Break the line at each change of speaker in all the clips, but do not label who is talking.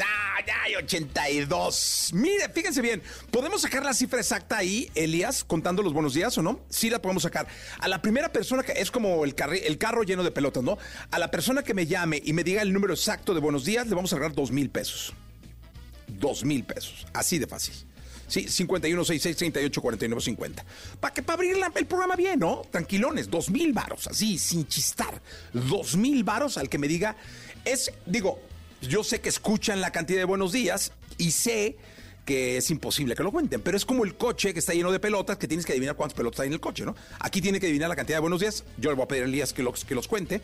Ah, ya hay 82. Mire, fíjense bien, ¿podemos sacar la cifra exacta ahí, Elías, contando los buenos días o no? Sí la podemos sacar. A la primera persona que es como el, el carro lleno de pelotas, ¿no? A la persona que me llame y me diga el número exacto de buenos días, le vamos a regalar dos mil pesos. Dos mil pesos. Así de fácil. Sí, 5166 384950 Para que para abrir el programa bien, ¿no? Tranquilones, dos mil varos, así, sin chistar. Dos mil varos al que me diga. Es, digo, yo sé que escuchan la cantidad de buenos días y sé que es imposible que lo cuenten, pero es como el coche que está lleno de pelotas, que tienes que adivinar cuántas pelotas hay en el coche, ¿no? Aquí tiene que adivinar la cantidad de buenos días, yo le voy a pedir a Elías que los, que los cuente,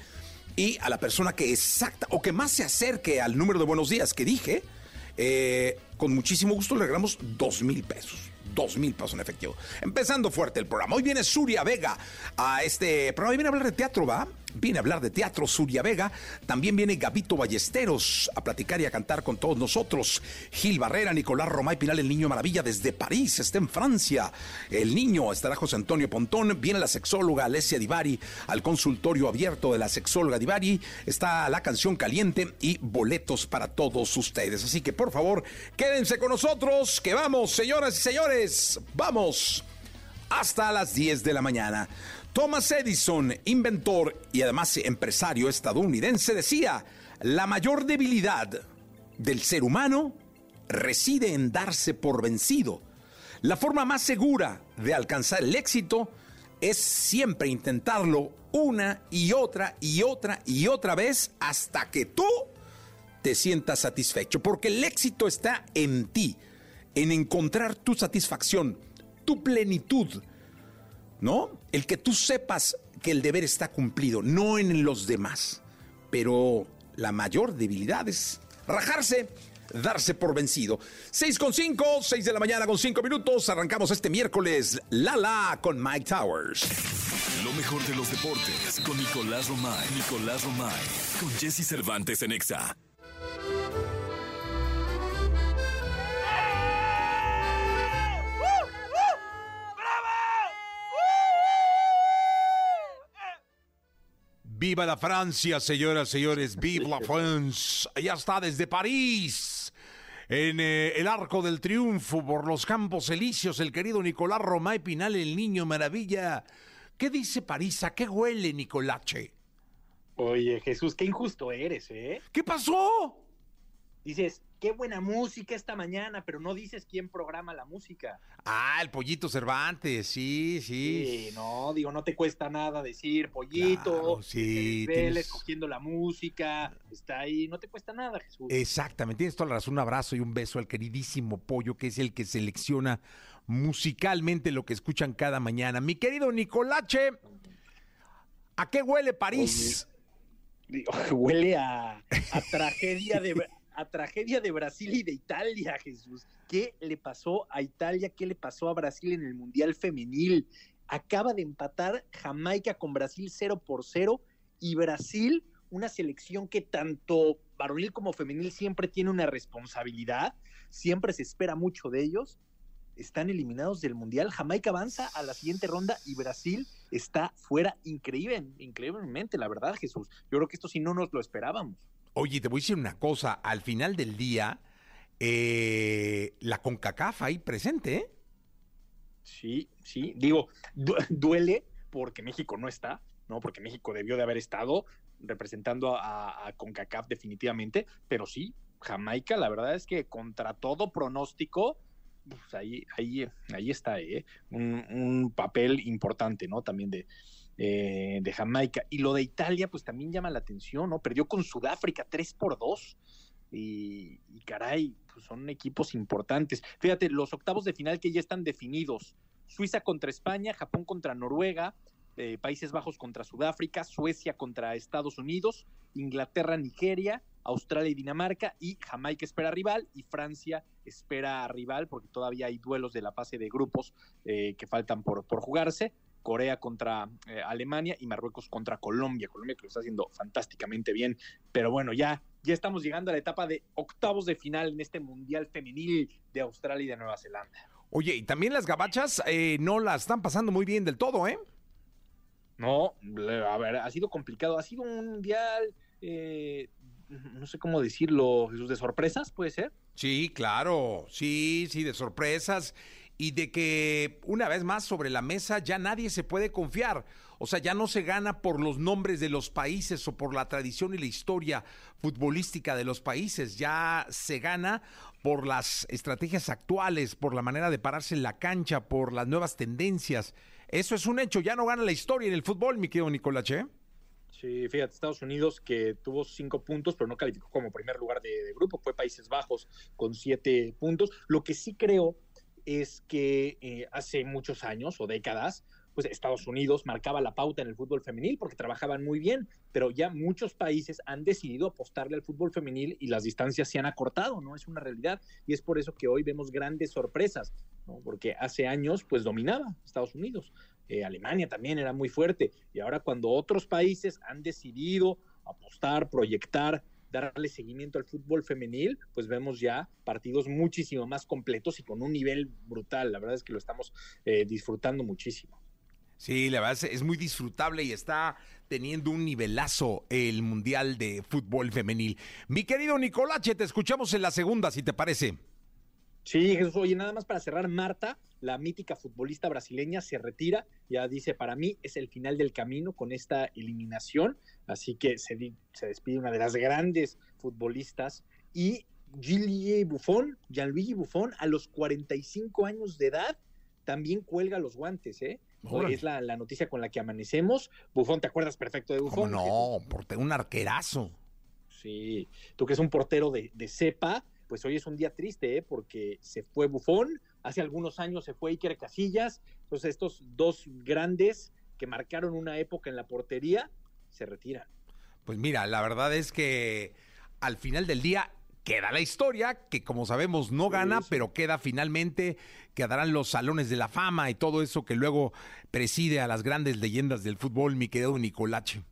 y a la persona que exacta o que más se acerque al número de buenos días que dije, eh, con muchísimo gusto le regalamos dos mil pesos dos mil pesos en efectivo. Empezando fuerte el programa. Hoy viene Suria Vega a este programa. Hoy viene a hablar de teatro, ¿va? Viene a hablar de teatro Suria Vega. También viene Gabito Ballesteros a platicar y a cantar con todos nosotros. Gil Barrera, Nicolás Romay Pinal, el niño maravilla desde París, está en Francia. El niño estará José Antonio Pontón. Viene la sexóloga Alessia Divari al consultorio abierto de la sexóloga Divari. Está la canción caliente y boletos para todos ustedes. Así que por favor, quédense con nosotros, que vamos, señoras y señores, vamos hasta las 10 de la mañana. Thomas Edison, inventor y además empresario estadounidense, decía, la mayor debilidad del ser humano reside en darse por vencido. La forma más segura de alcanzar el éxito es siempre intentarlo una y otra y otra y otra vez hasta que tú te sientas satisfecho, porque el éxito está en ti, en encontrar tu satisfacción, tu plenitud, ¿no? El que tú sepas que el deber está cumplido, no en los demás. Pero la mayor debilidad es rajarse, darse por vencido. 6 con 5, 6 de la mañana con 5 minutos. Arrancamos este miércoles Lala con Mike Towers.
Lo mejor de los deportes con Nicolás Romay. Nicolás Romay. Con Jesse Cervantes en Exa.
Viva la Francia, señoras y señores. Viva la France. Allá está desde París. En eh, el arco del triunfo por los campos elíseos, el querido Nicolás Romay Pinal, el niño maravilla. ¿Qué dice París? ¿A qué huele, Nicolache?
Oye, Jesús, qué injusto eres, ¿eh?
¿Qué pasó?
Dices, qué buena música esta mañana, pero no dices quién programa la música.
Ah, el Pollito Cervantes, sí, sí.
Sí, no, digo, no te cuesta nada decir Pollito,
sí,
tienes... cogiendo la música, está ahí, no te cuesta nada, Jesús.
Exactamente, tienes toda la razón, un abrazo y un beso al queridísimo Pollo, que es el que selecciona musicalmente lo que escuchan cada mañana. Mi querido Nicolache, ¿a qué huele París?
huele a, a tragedia de a tragedia de Brasil y de Italia, Jesús. ¿Qué le pasó a Italia? ¿Qué le pasó a Brasil en el Mundial Femenil? Acaba de empatar Jamaica con Brasil 0 por 0 y Brasil, una selección que tanto varonil como femenil siempre tiene una responsabilidad, siempre se espera mucho de ellos, están eliminados del Mundial. Jamaica avanza a la siguiente ronda y Brasil está fuera increíble, increíblemente, la verdad, Jesús. Yo creo que esto sí no nos lo esperábamos.
Oye, te voy a decir una cosa, al final del día, eh, la CONCACAF ahí presente, ¿eh?
Sí, sí, digo, duele porque México no está, ¿no? Porque México debió de haber estado representando a, CONCACAF definitivamente, pero sí, Jamaica, la verdad es que contra todo pronóstico, pues ahí, ahí, ahí está, ¿eh? un, papel importante, ¿no? También de, eh, de Jamaica. Y lo de Italia, pues también llama la atención, ¿no? Perdió con Sudáfrica 3 por 2. Y, caray, pues son equipos importantes. Fíjate, los octavos de final que ya están definidos. Suiza contra España, Japón contra Noruega, eh, Países Bajos contra Sudáfrica, Suecia contra Estados Unidos, Inglaterra, Nigeria, Australia y Dinamarca, y Jamaica espera rival, y Francia espera rival, porque todavía hay duelos de la fase de grupos eh, que faltan por, por jugarse. Corea contra eh, Alemania y Marruecos contra Colombia. Colombia que lo está haciendo fantásticamente bien. Pero bueno, ya, ya estamos llegando a la etapa de octavos de final en este Mundial Femenil de Australia y de Nueva Zelanda.
Oye, y también las gabachas eh, no la están pasando muy bien del todo, ¿eh?
No, a ver, ha sido complicado. Ha sido un mundial eh, no sé cómo decirlo, Jesús, de sorpresas, ¿puede ser?
Sí, claro, sí, sí, de sorpresas y de que una vez más sobre la mesa ya nadie se puede confiar. O sea, ya no se gana por los nombres de los países o por la tradición y la historia futbolística de los países, ya se gana por las estrategias actuales, por la manera de pararse en la cancha, por las nuevas tendencias. Eso es un hecho, ya no gana la historia en el fútbol, mi querido Nicolache.
Sí, fíjate, Estados Unidos que tuvo cinco puntos, pero no calificó como primer lugar de, grupo, fue Países Bajos con siete puntos. Lo que sí creo es que eh, hace muchos años o décadas, pues Estados Unidos marcaba la pauta en el fútbol femenil porque trabajaban muy bien, pero ya muchos países han decidido apostarle al fútbol femenil y las distancias se han acortado, ¿no? Es una realidad y es por eso que hoy vemos grandes sorpresas, ¿no? Porque hace años pues dominaba Estados Unidos. Eh, Alemania también era muy fuerte, y ahora cuando otros países han decidido apostar, proyectar, darle seguimiento al fútbol femenil, pues vemos ya partidos muchísimo más completos y con un nivel brutal. La verdad es que lo estamos eh, disfrutando muchísimo.
Sí, la verdad es muy disfrutable y está teniendo un nivelazo el Mundial de Fútbol Femenil. Mi querido Nicolache, te escuchamos en la segunda, si te parece.
Sí, Jesús, oye, nada más para cerrar, Marta, la mítica futbolista brasileña, se retira, ya dice, para mí es el final del camino con esta eliminación, así que se, se despide una de las grandes futbolistas y Gillie Buffon, Gianluigi Buffon, a los 45 años de edad, también cuelga los guantes, ¿eh? Es la, noticia con la que amanecemos. Buffon, ¿te acuerdas perfecto de Buffon?
no, porque un arquerazo.
Sí, tú que es un portero de, de cepa, pues hoy es un día triste, ¿eh? porque se fue Bufón, hace algunos años se fue Iker Casillas, entonces estos dos grandes que marcaron una época en la portería se retiran.
Pues mira, la verdad es que al final del día queda la historia, que como sabemos no gana, pero queda finalmente, quedarán los salones de la fama y todo eso que luego preside a las grandes leyendas del fútbol, mi querido Nicolache.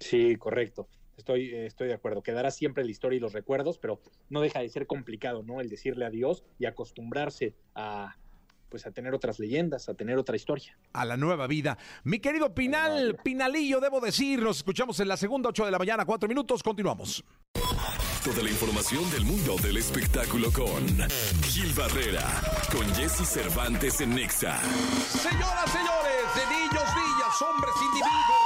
Sí, correcto. Estoy, estoy de acuerdo. Quedará siempre la historia y los recuerdos, pero no deja de ser complicado, ¿no? El decirle adiós y acostumbrarse a pues a tener otras leyendas, a tener otra historia.
A la nueva vida. Mi querido Pinal, Pinalillo, debo decir, nos escuchamos en la segunda, ocho de la mañana, cuatro minutos, continuamos.
Toda la información del mundo del espectáculo con Gil Barrera, con Jesse Cervantes en Nexa.
Señoras, señores, de niños, niñas, hombres, individuos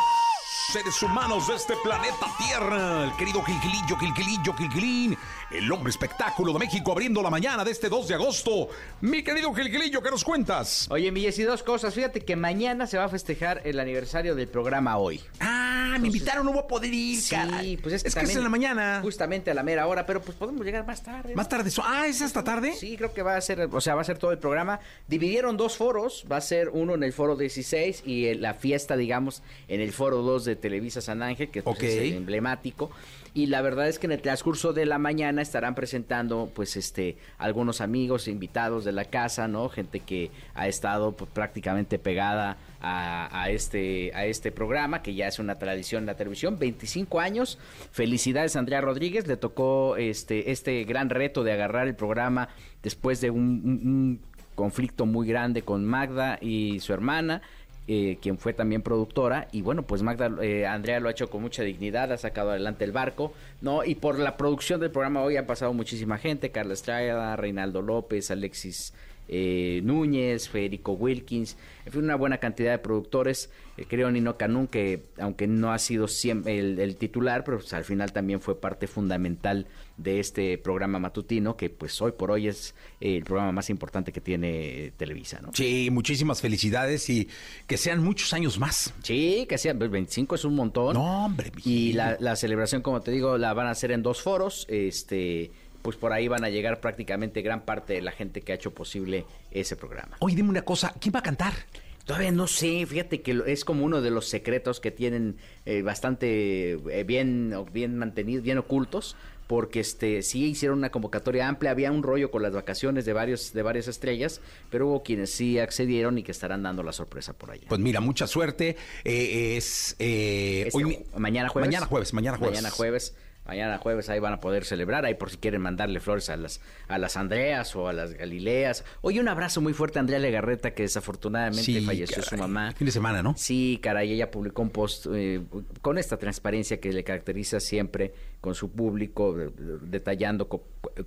seres humanos de este planeta Tierra. El querido Gilgilillo, Gilgilillo, Gilgilín. El hombre espectáculo de México abriendo la mañana de este 2 de agosto. Mi querido Gilgilillo, ¿qué nos cuentas?
Oye, mi y dos cosas. Fíjate que mañana se va a festejar el aniversario del programa hoy.
Ah, me invitaron, no voy a poder ir,
Sí, pues es que,
es, que es en la mañana.
Justamente a la mera hora, pero pues podemos llegar más tarde.
Más tarde. Ah, ¿es hasta tarde?
Sí, creo que va a ser, o sea, va a ser todo el programa. Dividieron dos foros. Va a ser uno en el foro 16 y la fiesta, digamos, en el foro 2 de Televisa San Ángel, que pues, es el emblemático. Y la verdad es que en el transcurso de la mañana estarán presentando, pues, este, algunos amigos, invitados de la casa, ¿no? Gente que ha estado pues, prácticamente pegada a, este, a este programa, que ya es una tradición en la televisión, 25 años. Felicidades a Andrea Rodríguez, le tocó este, este gran reto de agarrar el programa después de un conflicto muy grande con Magda y su hermana. Eh, quien fue también productora. Y bueno pues Magda eh, Andrea lo ha hecho con mucha dignidad ha sacado adelante el barco no y por la producción del programa hoy ha pasado muchísima gente Carla Estrada Reinaldo López Alexis eh, Núñez, Federico Wilkins, en fin, una buena cantidad de productores. Eh, creo Nino Canún, que aunque no ha sido siempre el, titular, pero pues, al final también fue parte fundamental de este programa matutino, que pues hoy por hoy es eh, el programa más importante que tiene Televisa, ¿no?
Sí, muchísimas felicidades y que sean muchos años más.
Sí, que sean, 25 pues, es un montón.
No, hombre.
Y la, la celebración, como te digo, la van a hacer en dos foros, este pues por ahí van a llegar prácticamente gran parte de la gente que ha hecho posible ese programa.
Oye, dime una cosa, ¿quién va a cantar?
Todavía no sé, fíjate que es como uno de los secretos que tienen eh, bastante eh, bien, bien mantenidos, bien ocultos, porque este sí hicieron una convocatoria amplia, había un rollo con las vacaciones de varios de varias estrellas, pero hubo quienes sí accedieron y que estarán dando la sorpresa por allá.
Pues mira, mucha suerte. Eh, es
hoy, mañana jueves.
Mañana jueves, mañana jueves.
Mañana jueves Mañana jueves ahí van a poder celebrar, ahí por si quieren mandarle flores a las, a las Andreas o a las Galileas. Oye, un abrazo muy fuerte a Andrea Legarreta, que desafortunadamente falleció su mamá.
Fin de semana, ¿no?
Sí, caray, ella publicó un post eh, con esta transparencia que le caracteriza siempre con su público, detallando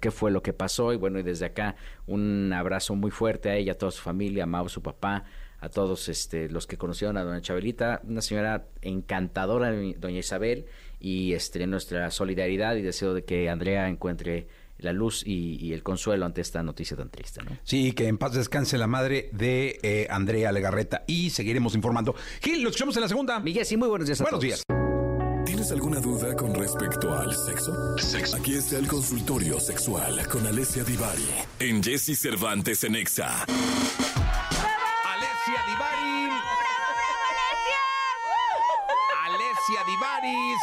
qué fue lo que pasó. Y bueno, y desde acá un abrazo muy fuerte a ella, a toda su familia, a Mau, su papá, a todos este, los que conocieron a doña Chabelita, una señora encantadora, doña Isabel y este, nuestra solidaridad y deseo de que Andrea encuentre la luz y, el consuelo ante esta noticia tan triste. ¿no?
Sí, que en paz descanse la madre de eh, Andrea Legarreta y seguiremos informando. Gil, nos escuchamos en la segunda.
Miguel, sí, muy buenos días.
buenos días.
¿Tienes alguna duda con respecto al sexo? sexo? Aquí está el consultorio sexual con Alessia Divari en Jesse Cervantes en Exa.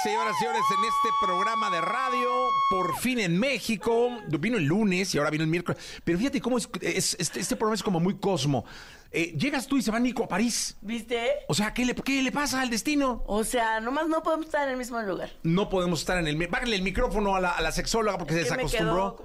Señoras y señores, en este programa de radio, por fin en México. Vino el lunes y ahora vino el miércoles. Pero fíjate cómo es, este, este, programa es como muy cosmo. Eh, llegas tú y se va Nico a París.
¿Viste?
O sea, ¿qué le, ¿qué le pasa al destino?
O sea, nomás no podemos estar en el mismo lugar.
No podemos estar en el... Bájale el micrófono a la, a la sexóloga porque se desacostumbró.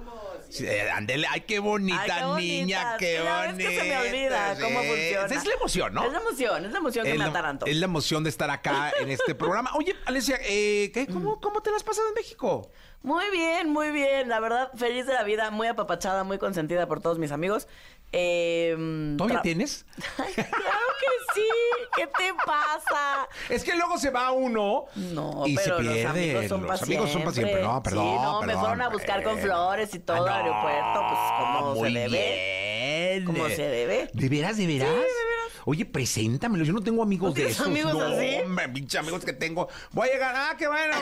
Eh, andele, ay, qué bonita niña, qué bonita.
Es que se me olvida cómo funciona.
Es la emoción, ¿no?
Es la emoción, es la emoción que me ataranto.
Es la emoción de estar acá en este programa. Oye, Alesia, eh, ¿qué? ¿Cómo, mm. ¿cómo te la has pasado en México?
Muy bien, muy bien. La verdad, feliz de la vida, muy apapachada, muy consentida por todos mis amigos.
Eh, ¿Todavía tienes?
claro que sí. ¿Qué te pasa?
Es que luego se va uno
no,
y
pero
se pierde.
Los amigos son,
los amigos son para siempre. No, perdón. Sí, no,
me fueron a buscar con flores y todo al aeropuerto, pues como se debe. Como se debe.
¿De veras, de veras? Sí, de veras. Oye, preséntamelo. Yo no tengo amigos de esos.
amigos
no,
así?
Hombre, pinche amigos que tengo. Voy a llegar. Ah, qué bueno.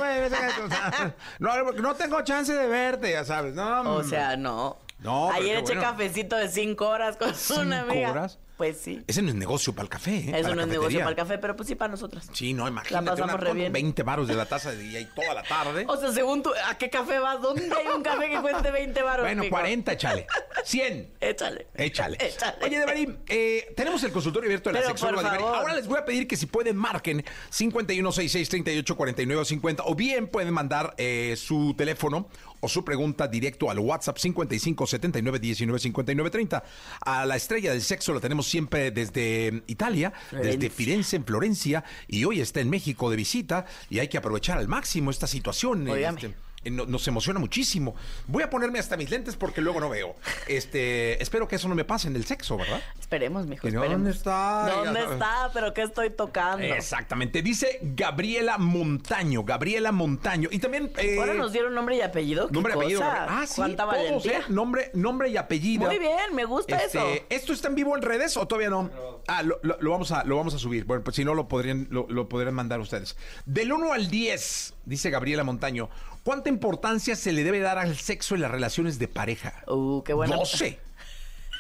no, no tengo chance de verte, ya sabes. No,
o sea, no. No, Ayer eché cafecito de cinco horas con una amiga. ¿Cinco horas? Pues sí.
Ese no es negocio para el café, ¿eh?
Eso no es negocio para el café, pero pues sí para nosotras.
Sí, no, imagínate. La pasamos re bien. 20 baros de la taza de día y toda la tarde.
O sea, según tú, ¿a qué café vas? ¿Dónde hay un café que cueste 20 baros?
Bueno, 40, échale. 100.
Échale.
Échale. Échale. Oye, Devarim, eh, tenemos el consultorio abierto de la sexóloga de Ahora les voy a pedir que si pueden marquen 5166-3849-50 o bien pueden mandar eh, su teléfono o su pregunta directo al WhatsApp 55 79 19 59 30. A la estrella del sexo la tenemos siempre desde Italia, desde Firenze en Florencia y hoy está en México de visita y hay que aprovechar al máximo esta situación. Este, eh, nos emociona muchísimo. Voy a ponerme hasta mis lentes porque luego no veo. Este, espero que eso no me pase en el sexo, ¿verdad?
Esperemos, mijo.
¿Dónde está?
¿Dónde está? ¿Pero qué estoy tocando?
Exactamente. Dice Gabriela Montaño. Gabriela Montaño. Y también.
Eh, Ahora nos dieron nombre y apellido.
Nombre y apellido. Ah, sí.
¿Cuánta valentía?
Nombre, nombre y apellido.
Muy bien, me gusta este, eso.
¿Esto está en vivo en redes o todavía no? Ah, lo, vamos, a, lo vamos a subir. Bueno, pues si no, lo podrían, lo, lo podrían mandar ustedes. Del 1 al 10, dice Gabriela Montaño. ¿Cuánta importancia se le debe dar al sexo en las relaciones de pareja?
Uh, qué bueno.
12.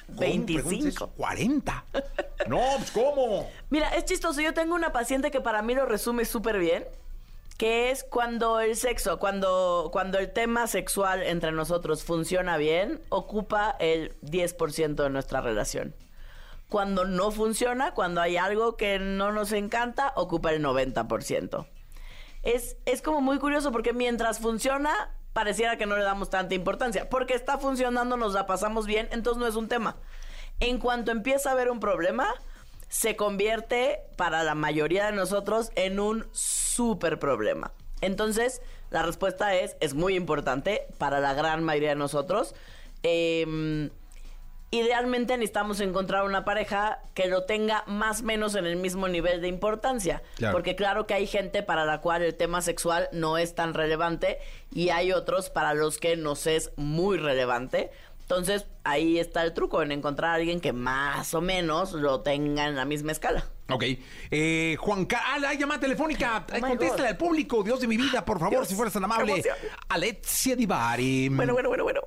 25.
40. No, pues ¿cómo?
Mira, es chistoso. Yo tengo una paciente que para mí lo resume súper bien. Que es cuando el sexo, cuando, cuando el tema sexual entre nosotros funciona bien, ocupa el 10% de nuestra relación. Cuando no funciona, cuando hay algo que no nos encanta, ocupa el 90%. Es, es como muy curioso porque mientras funciona, pareciera que no le damos tanta importancia. Porque está funcionando, nos la pasamos bien, entonces no es un tema. En cuanto empieza a haber un problema, se convierte para la mayoría de nosotros en un súper problema. Entonces, la respuesta es, es muy importante para la gran mayoría de nosotros. Em, idealmente necesitamos encontrar una pareja que lo tenga más o menos en el mismo nivel de importancia. Porque claro que hay gente para la cual el tema sexual no es tan relevante y hay otros para los que nos es muy relevante. Entonces, ahí está el truco, en encontrar a alguien que más o menos lo tenga en la misma escala.
Ok. Eh, Juan Carlos, ah, la llamada telefónica. Oh contéstale al público, Dios de mi vida, por favor, si fueras tan amable. Alexia Divari.
Bueno, bueno, bueno, bueno.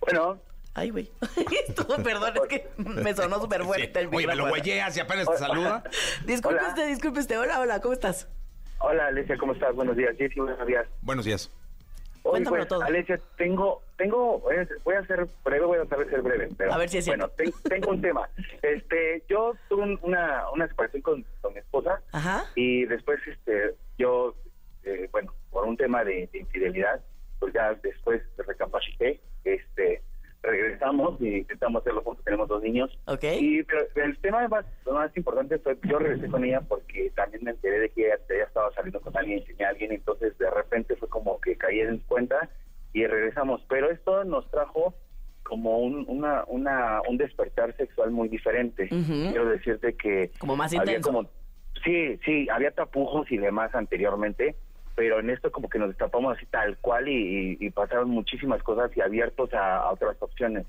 Bueno.
Ay, güey. Perdón, es que me sonó súper fuerte el
Oye, me lo güeyeas y apenas te saluda.
disculpe usted, disculpe usted. Hola, hola, ¿cómo estás?
Hola, Alexia, ¿cómo estás? Buenos días. Sí, sí, buenos días.
Buenos días.
Cuéntamelo pues, todo.
Alesia, tengo, tengo, voy a ser breve, voy a tratar de ser breve. Pero,
a ver si es
Bueno, tengo un tema. Este, yo tuve una, una separación con, con mi esposa.
Ajá.
Y después, este, yo, eh, bueno, por un tema de, de, infidelidad, pues ya después recapacité, regresamos y intentamos hacerlo juntos, tenemos dos niños.
Ok.
Y pero el tema más, lo más importante fue yo regresé con ella porque también me enteré de que ella, estaba saliendo con alguien, tenía a alguien, entonces de repente fue como que caí en cuenta y regresamos. Pero esto nos trajo como un, una, una, un despertar sexual muy diferente. Quiero decirte que...
Como más intenso. Como,
sí, sí, había tapujos y demás anteriormente, pero en esto como que nos destapamos así tal cual y, pasaron muchísimas cosas y abiertos a, otras opciones.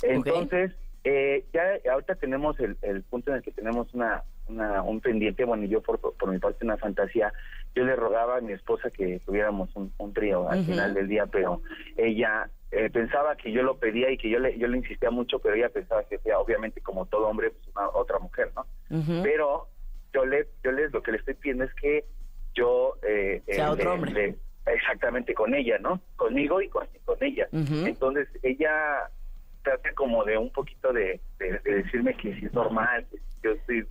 Entonces, eh, ya ahorita tenemos el, punto en el que tenemos una, un pendiente, bueno, yo por, por mi parte una fantasía, yo le rogaba a mi esposa que tuviéramos un, trío al final del día, pero ella eh, pensaba que yo lo pedía y que yo le, yo le insistía mucho, pero ella pensaba que sea obviamente como todo hombre, pues una otra mujer, ¿no? Pero yo le, yo les, lo que le estoy pidiendo es que yo...
Eh, sea otro hombre.
exactamente con ella, ¿no? Conmigo y con, con ella. Entonces ella trata como de un poquito de, decirme que si es normal, que yo estoy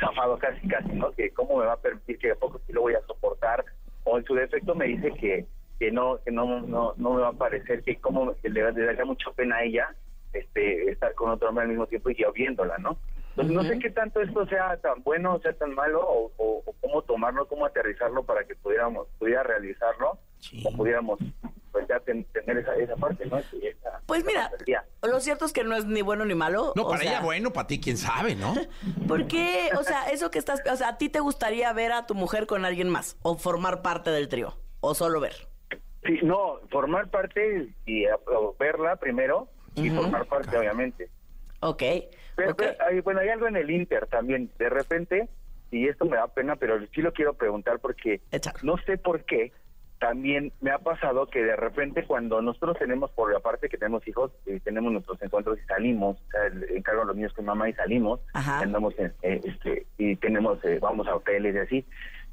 zafado casi, casi, ¿no? Que cómo me va a permitir que a poco sí lo voy a soportar. O en su defecto me dice que que no que no no, no me va a parecer que como le, daría mucha pena a ella este estar con otro hombre al mismo tiempo y yo viéndola, ¿no? Entonces no sé qué tanto esto sea tan bueno o sea tan malo o, cómo tomarlo, cómo aterrizarlo para que pudiéramos pudiera realizarlo o pudiéramos pues ya tener esa, esa parte, ¿no?
pues mira, lo cierto es que no es ni bueno ni malo.
No, para ella bueno, para ti quién sabe, ¿no?
¿Por qué? O sea, eso que estás, o sea, ¿a ti te gustaría ver a tu mujer con alguien más o formar parte del trío o solo ver?
Sí, no, formar parte y verla primero y formar parte, obviamente.
Ok.
Pero, bueno, hay algo en el Inter también. De repente, y esto me da pena, pero sí lo quiero preguntar porque no sé por qué. También me ha pasado que de repente cuando nosotros tenemos, por la parte que tenemos hijos, y tenemos nuestros encuentros y salimos, o sea, encargo a los niños con mamá y salimos, andamos en, eh, este, y tenemos, eh, vamos a hoteles y así,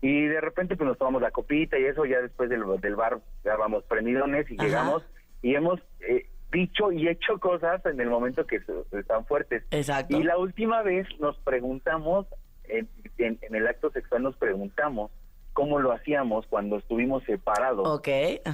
y de repente pues nos tomamos la copita y eso, ya después del, del bar ya vamos prendidones y llegamos y hemos eh, dicho y hecho cosas en el momento que están fuertes.
Exacto.
Y la última vez nos preguntamos, en, en el acto sexual nos preguntamos cómo lo hacíamos cuando estuvimos separados.
Ok.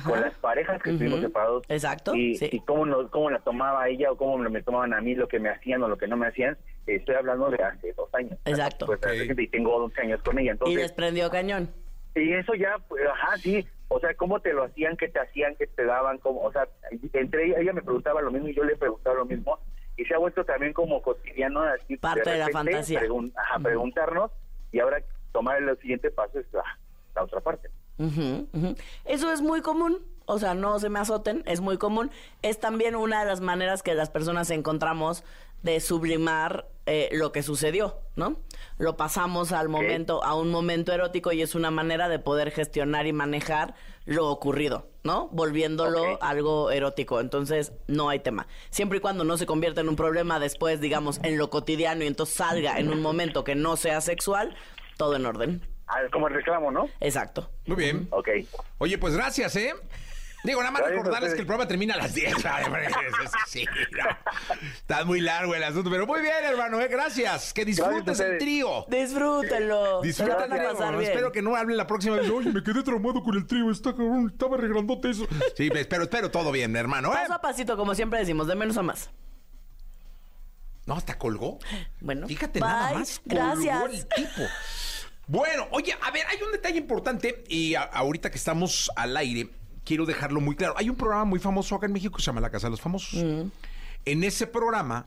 Con las parejas que estuvimos separados.
Exacto.
Y, cómo, nos, cómo la tomaba ella o cómo me tomaban a mí lo que me hacían o lo que no me hacían. Estoy hablando de hace dos años.
Exacto.
Pues, y tengo 11 años con ella. Entonces,
y desprendió cañón.
Y eso ya, pues, ajá, sí. O sea, ¿cómo te lo hacían? ¿Qué te hacían? ¿Qué te daban? Cómo, o sea, entre ella, ella me preguntaba lo mismo y yo le preguntaba lo mismo. Y se ha vuelto también como cotidiano. Así,
Parte de, la fantasía.
ajá, preguntarnos y ahora tomar el siguiente paso es... Ah, la otra parte.
Eso es muy común, o sea, no se me azoten, es muy común. Es también una de las maneras que las personas encontramos de sublimar eh, lo que sucedió, ¿no? Lo pasamos al momento, a un momento erótico y es una manera de poder gestionar y manejar lo ocurrido, ¿no? Volviéndolo algo erótico. Entonces, no hay tema. Siempre y cuando no se convierta en un problema después, digamos, en lo cotidiano y entonces salga en un momento que no sea sexual, todo en orden.
Ah, como el reclamo, ¿no?
Exacto.
Muy bien.
Ok.
Oye, pues gracias, ¿eh? Digo, nada más recordarles que el programa termina a las 10. sí, Está muy largo el asunto, pero muy bien, hermano, ¿eh? gracias. Que disfrutes el trío.
Disfrútenlo.
Disfrútenlo. Espero que no hable la próxima vez. Oye, me quedé traumado con el trío. Está cabrón, estaba regrandote eso. Sí, espero, espero todo bien, hermano. ¿eh?
Paso a pasito, como siempre decimos, de menos a más.
No, hasta colgó.
Bueno,
fíjate nada más.
Gracias.
el tipo. Bueno, oye, a ver, hay un detalle importante y ahorita que estamos al aire, quiero dejarlo muy claro. Hay un programa muy famoso acá en México que se llama La Casa de los Famosos. Mm. En ese programa,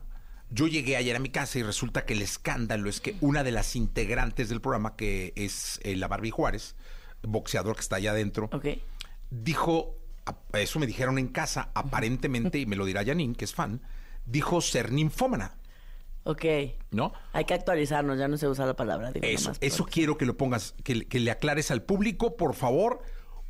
yo llegué ayer a mi casa y resulta que el escándalo es que una de las integrantes del programa, que es eh, la Barbie Juárez, boxeador que está allá adentro, dijo, eso me dijeron en casa, aparentemente, y me lo dirá Janine, que es fan, dijo ser ninfómana.
Ok.
¿No?
Hay que actualizarnos, ya no se usa la palabra.
eso, eso quiero que lo pongas, que, le aclares al público, por favor.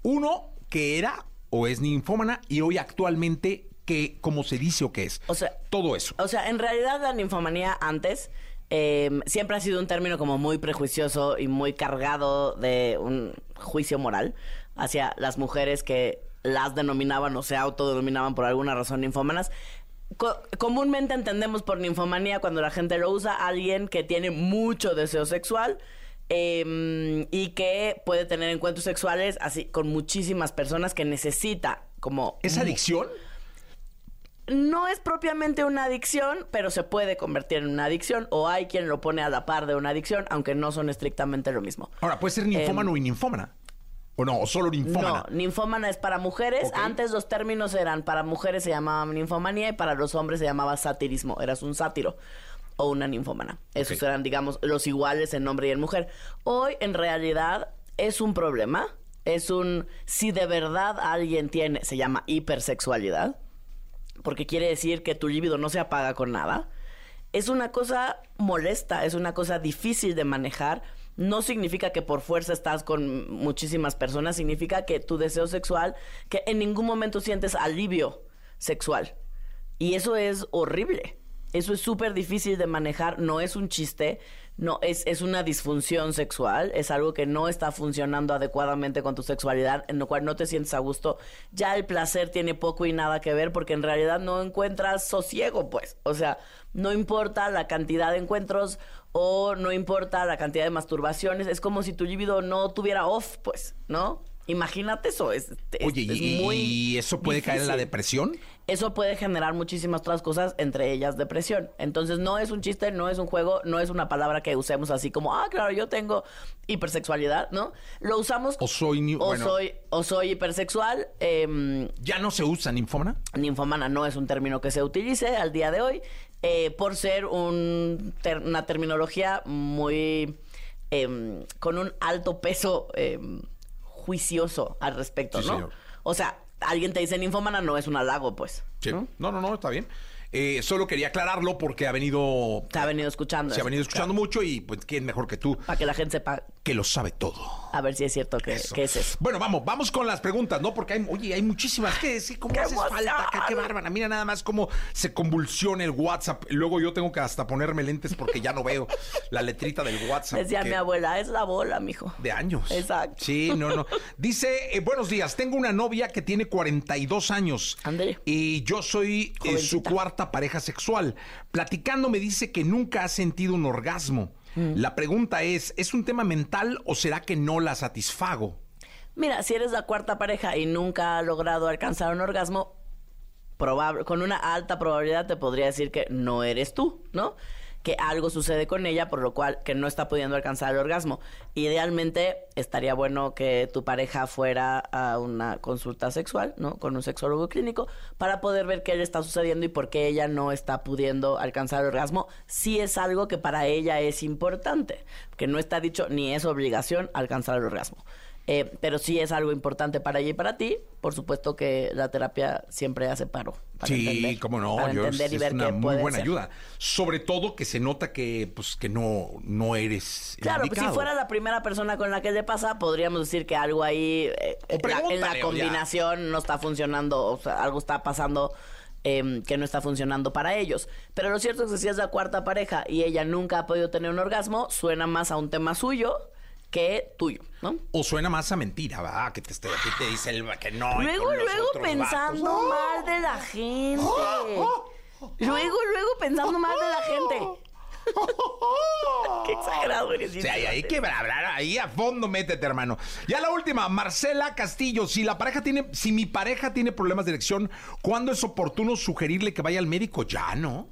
Uno, que era o es ninfómana y hoy actualmente, que como se dice o qué es.
O sea,
todo eso.
O sea, en realidad la ninfomanía antes em, siempre ha sido un término como muy prejuicioso y muy cargado de un juicio moral hacia las mujeres que las denominaban o se autodenominaban por alguna razón ninfómanas comúnmente entendemos por ninfomanía cuando la gente lo usa a alguien que tiene mucho deseo sexual em, y que puede tener encuentros sexuales así con muchísimas personas que necesita como...
¿Es adicción?
No es propiamente una adicción, pero se puede convertir en una adicción o hay quien lo pone a la par de una adicción, aunque no son estrictamente lo mismo.
Ahora, puede ser ninfómano em, y ninfómana. ¿O no? ¿O solo ninfómana?
No, ninfómana es para mujeres. Antes los términos eran para mujeres se llamaba ninfomanía y para los hombres se llamaba satirismo. Eras un sátiro o una ninfómana. Esos eran, digamos, los iguales en hombre y en mujer. Hoy, en realidad, es un problema. Es un... Si de verdad alguien tiene... Se llama hipersexualidad. Porque quiere decir que tu líbido no se apaga con nada. Es una cosa molesta, es una cosa difícil de manejar no significa que por fuerza estás con muchísimas personas, significa que tu deseo sexual, que en ningún momento sientes alivio sexual. Y eso es horrible. Eso es súper difícil de manejar, no es un chiste, no es, es una disfunción sexual, es algo que no está funcionando adecuadamente con tu sexualidad, en lo cual no te sientes a gusto. Ya el placer tiene poco y nada que ver porque en realidad no encuentras sosiego, pues. O sea, no importa la cantidad de encuentros o no importa la cantidad de masturbaciones, es como si tu libido no tuviera off, pues, ¿no? Imagínate eso, es,
Oye, y, eso puede caer en la depresión?
Eso puede generar muchísimas otras cosas, entre ellas depresión. Entonces no es un chiste, no es un juego, no es una palabra que usemos así como, ah, claro, yo tengo hipersexualidad, ¿no? Lo usamos...
O soy...
O, soy, o soy hipersexual. Em,
¿Ya no se usa ninfómana?
Ninfómana no es un término que se utilice al día de hoy. Eh, por ser una terminología muy em, con un alto peso em, juicioso al respecto, ¿no? O sea, alguien te dice ninfómana no es un halago, pues.
¿no? no, no, no, está bien. Eh, solo quería aclararlo porque ha venido.
Se ha venido escuchando.
Se ha venido escuchando mucho y pues quién mejor que tú.
Para que la gente sepa.
Que lo sabe todo.
A ver si es cierto que, es eso.
Bueno, vamos, vamos con las preguntas, ¿no? Porque hay, oye, hay muchísimas. ¿Qué decir? ¿Cómo haces falta? ¿Qué, qué, bárbara. Mira nada más cómo se convulsiona el WhatsApp. Luego yo tengo que hasta ponerme lentes porque ya no veo la letrita del WhatsApp.
Decía mi abuela, es la bola, mijo.
De años.
Exacto.
Sí, no, no. Dice, eh, buenos días, tengo una novia que tiene 42 años.
André.
Y yo soy eh, su cuarta pareja sexual. Platicando me dice que nunca ha sentido un orgasmo. Mm. La pregunta es, ¿es un tema mental o será que no la satisfago?
Mira, si eres la cuarta pareja y nunca ha logrado alcanzar un orgasmo, probable, con una alta probabilidad te podría decir que no eres tú, ¿no? Que algo sucede con ella, por lo cual que no está pudiendo alcanzar el orgasmo. Idealmente estaría bueno que tu pareja fuera a una consulta sexual, ¿no? Con un sexólogo clínico, para poder ver qué le está sucediendo y por qué ella no está pudiendo alcanzar el orgasmo, si es algo que para ella es importante, que no está dicho ni es obligación alcanzar el orgasmo. Eh, pero sí es algo importante para ella y para ti. Por supuesto que la terapia siempre hace paro.
sí, cómo no.
Para entender y ver
una muy buena ayuda. Sobre todo que se nota que, pues, que no, no eres.
Claro, pues, si fuera la primera persona con la que le pasa, podríamos decir que algo ahí eh, en la combinación no está funcionando, o sea, algo está pasando. Em, que no está funcionando para ellos. Pero lo cierto es que si es la cuarta pareja y ella nunca ha podido tener un orgasmo, suena más a un tema suyo que tuyo, ¿no?
O suena más a mentira, ¿verdad? Que te, esté, que te dice el que no.
Luego,
con los
luego
otros
pensando
vatos.
mal de la gente. Luego, luego pensando mal de la gente. Qué exagerado eres.
O sea, hay, hay que hablar ahí a fondo, métete, hermano. Ya la última, Marcela Castillo. Si la pareja tiene, si mi pareja tiene problemas de erección, ¿cuándo es oportuno sugerirle que vaya al médico? Ya, ¿no?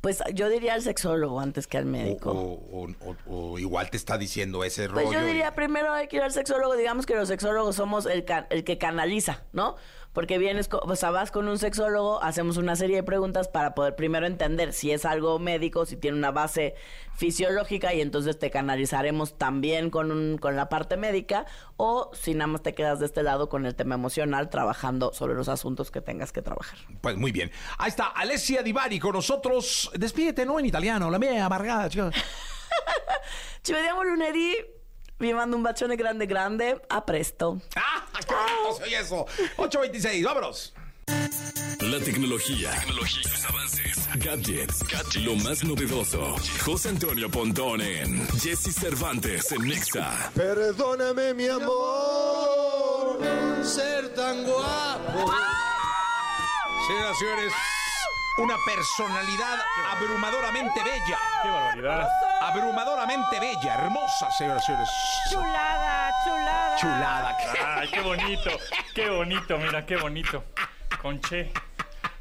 Pues yo diría al sexólogo antes que al
O,
médico.
o- o- o igual te está diciendo ese
Pues
rollo.
yo
y-
diría primero hay que ir al sexólogo, digamos que los sexólogos somos el, el que canaliza, ¿no? Porque vienes, o sea, vas con un sexólogo, hacemos una serie de preguntas para poder primero entender si es algo médico, si tiene una base fisiológica y entonces te canalizaremos también con, un- con la parte médica o si nada más te quedas de este lado con el tema emocional trabajando sobre los asuntos que tengas que trabajar.
Pues muy bien. Ahí está Alessia Divari con nosotros. Despídete, ¿no? En italiano, la mía amargada, chica.
Ci vediamo lunedì, vi mando un bacione grande grande, a presto.
¡Ah! ¡Qué bonito soy eso! 826, vámonos.
La tecnología, tecnología, sus avances, gadgets, gadgets, lo más novedoso. José Antonio Pontón en Jesse Cervantes en Nexa.
Perdóname, mi amor, ser tan guapo.
Señoras y señores, una personalidad abrumadoramente bella.
¡Qué barbaridad!
Abrumadoramente bella, hermosa, señoras y señores.
Chulada, chulada.
Chulada.
¡Ay, qué bonito! ¡Qué bonito! Mira, qué bonito. Conche.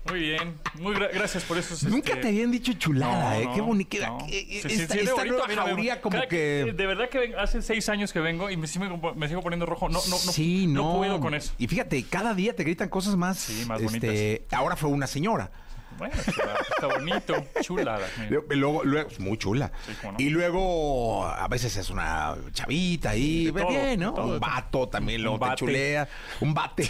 Muy bien. Muy gra- gracias por eso.
Nunca te habían dicho chulada, ¿eh? Qué bonita.
no. Sí, sí,
esta
sí,
esta nueva
mira,
jauría como
cada-
que...
De verdad que ven- hace seis años que vengo y me, sí me, me sigo poniendo rojo. No, no, no,
sí, no.
no puedo con eso.
Y fíjate, cada día te gritan cosas más.
Sí, más
este, Ahora fue una señora.
Bueno, chulada, está bonito. Chulada. mira.
Luego, luego, muy chula.
Sí, no.
Y luego, a veces es una chavita ahí,
todo,
bien, ¿no?
todo,
un vato también, te
bate.
chulea. Un bate.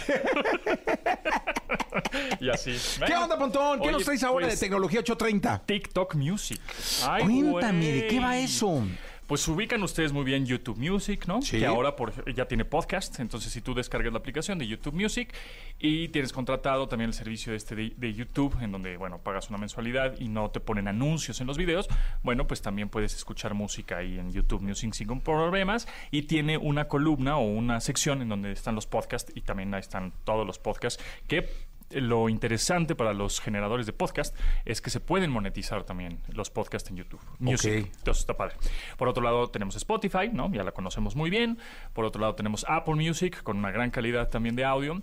Y así.
¿Qué onda, Pontón? ¿Qué
oye,
nos traes ahora
pues,
de Tecnología 830?
TikTok Music. Ay,
Cuéntame, ¿de qué va eso?
Pues ubican ustedes muy bien YouTube Music, ¿no?
Sí.
Que ahora por, ya tiene podcast. Entonces, si tú descargas la aplicación de YouTube Music y tienes contratado también el servicio este de, de YouTube, en donde, bueno, pagas una mensualidad y no te ponen anuncios en los videos, bueno, pues también puedes escuchar música ahí en YouTube Music sin problemas. Y tiene una columna o una sección en donde están los podcasts y también ahí están todos los podcasts que lo interesante para los generadores de podcast es que se pueden monetizar también los podcasts en YouTube. Music.
Ok.
Entonces está padre. Por otro lado tenemos Spotify, ¿no? Ya la conocemos muy bien. Por otro lado tenemos Apple Music con una gran calidad también de audio.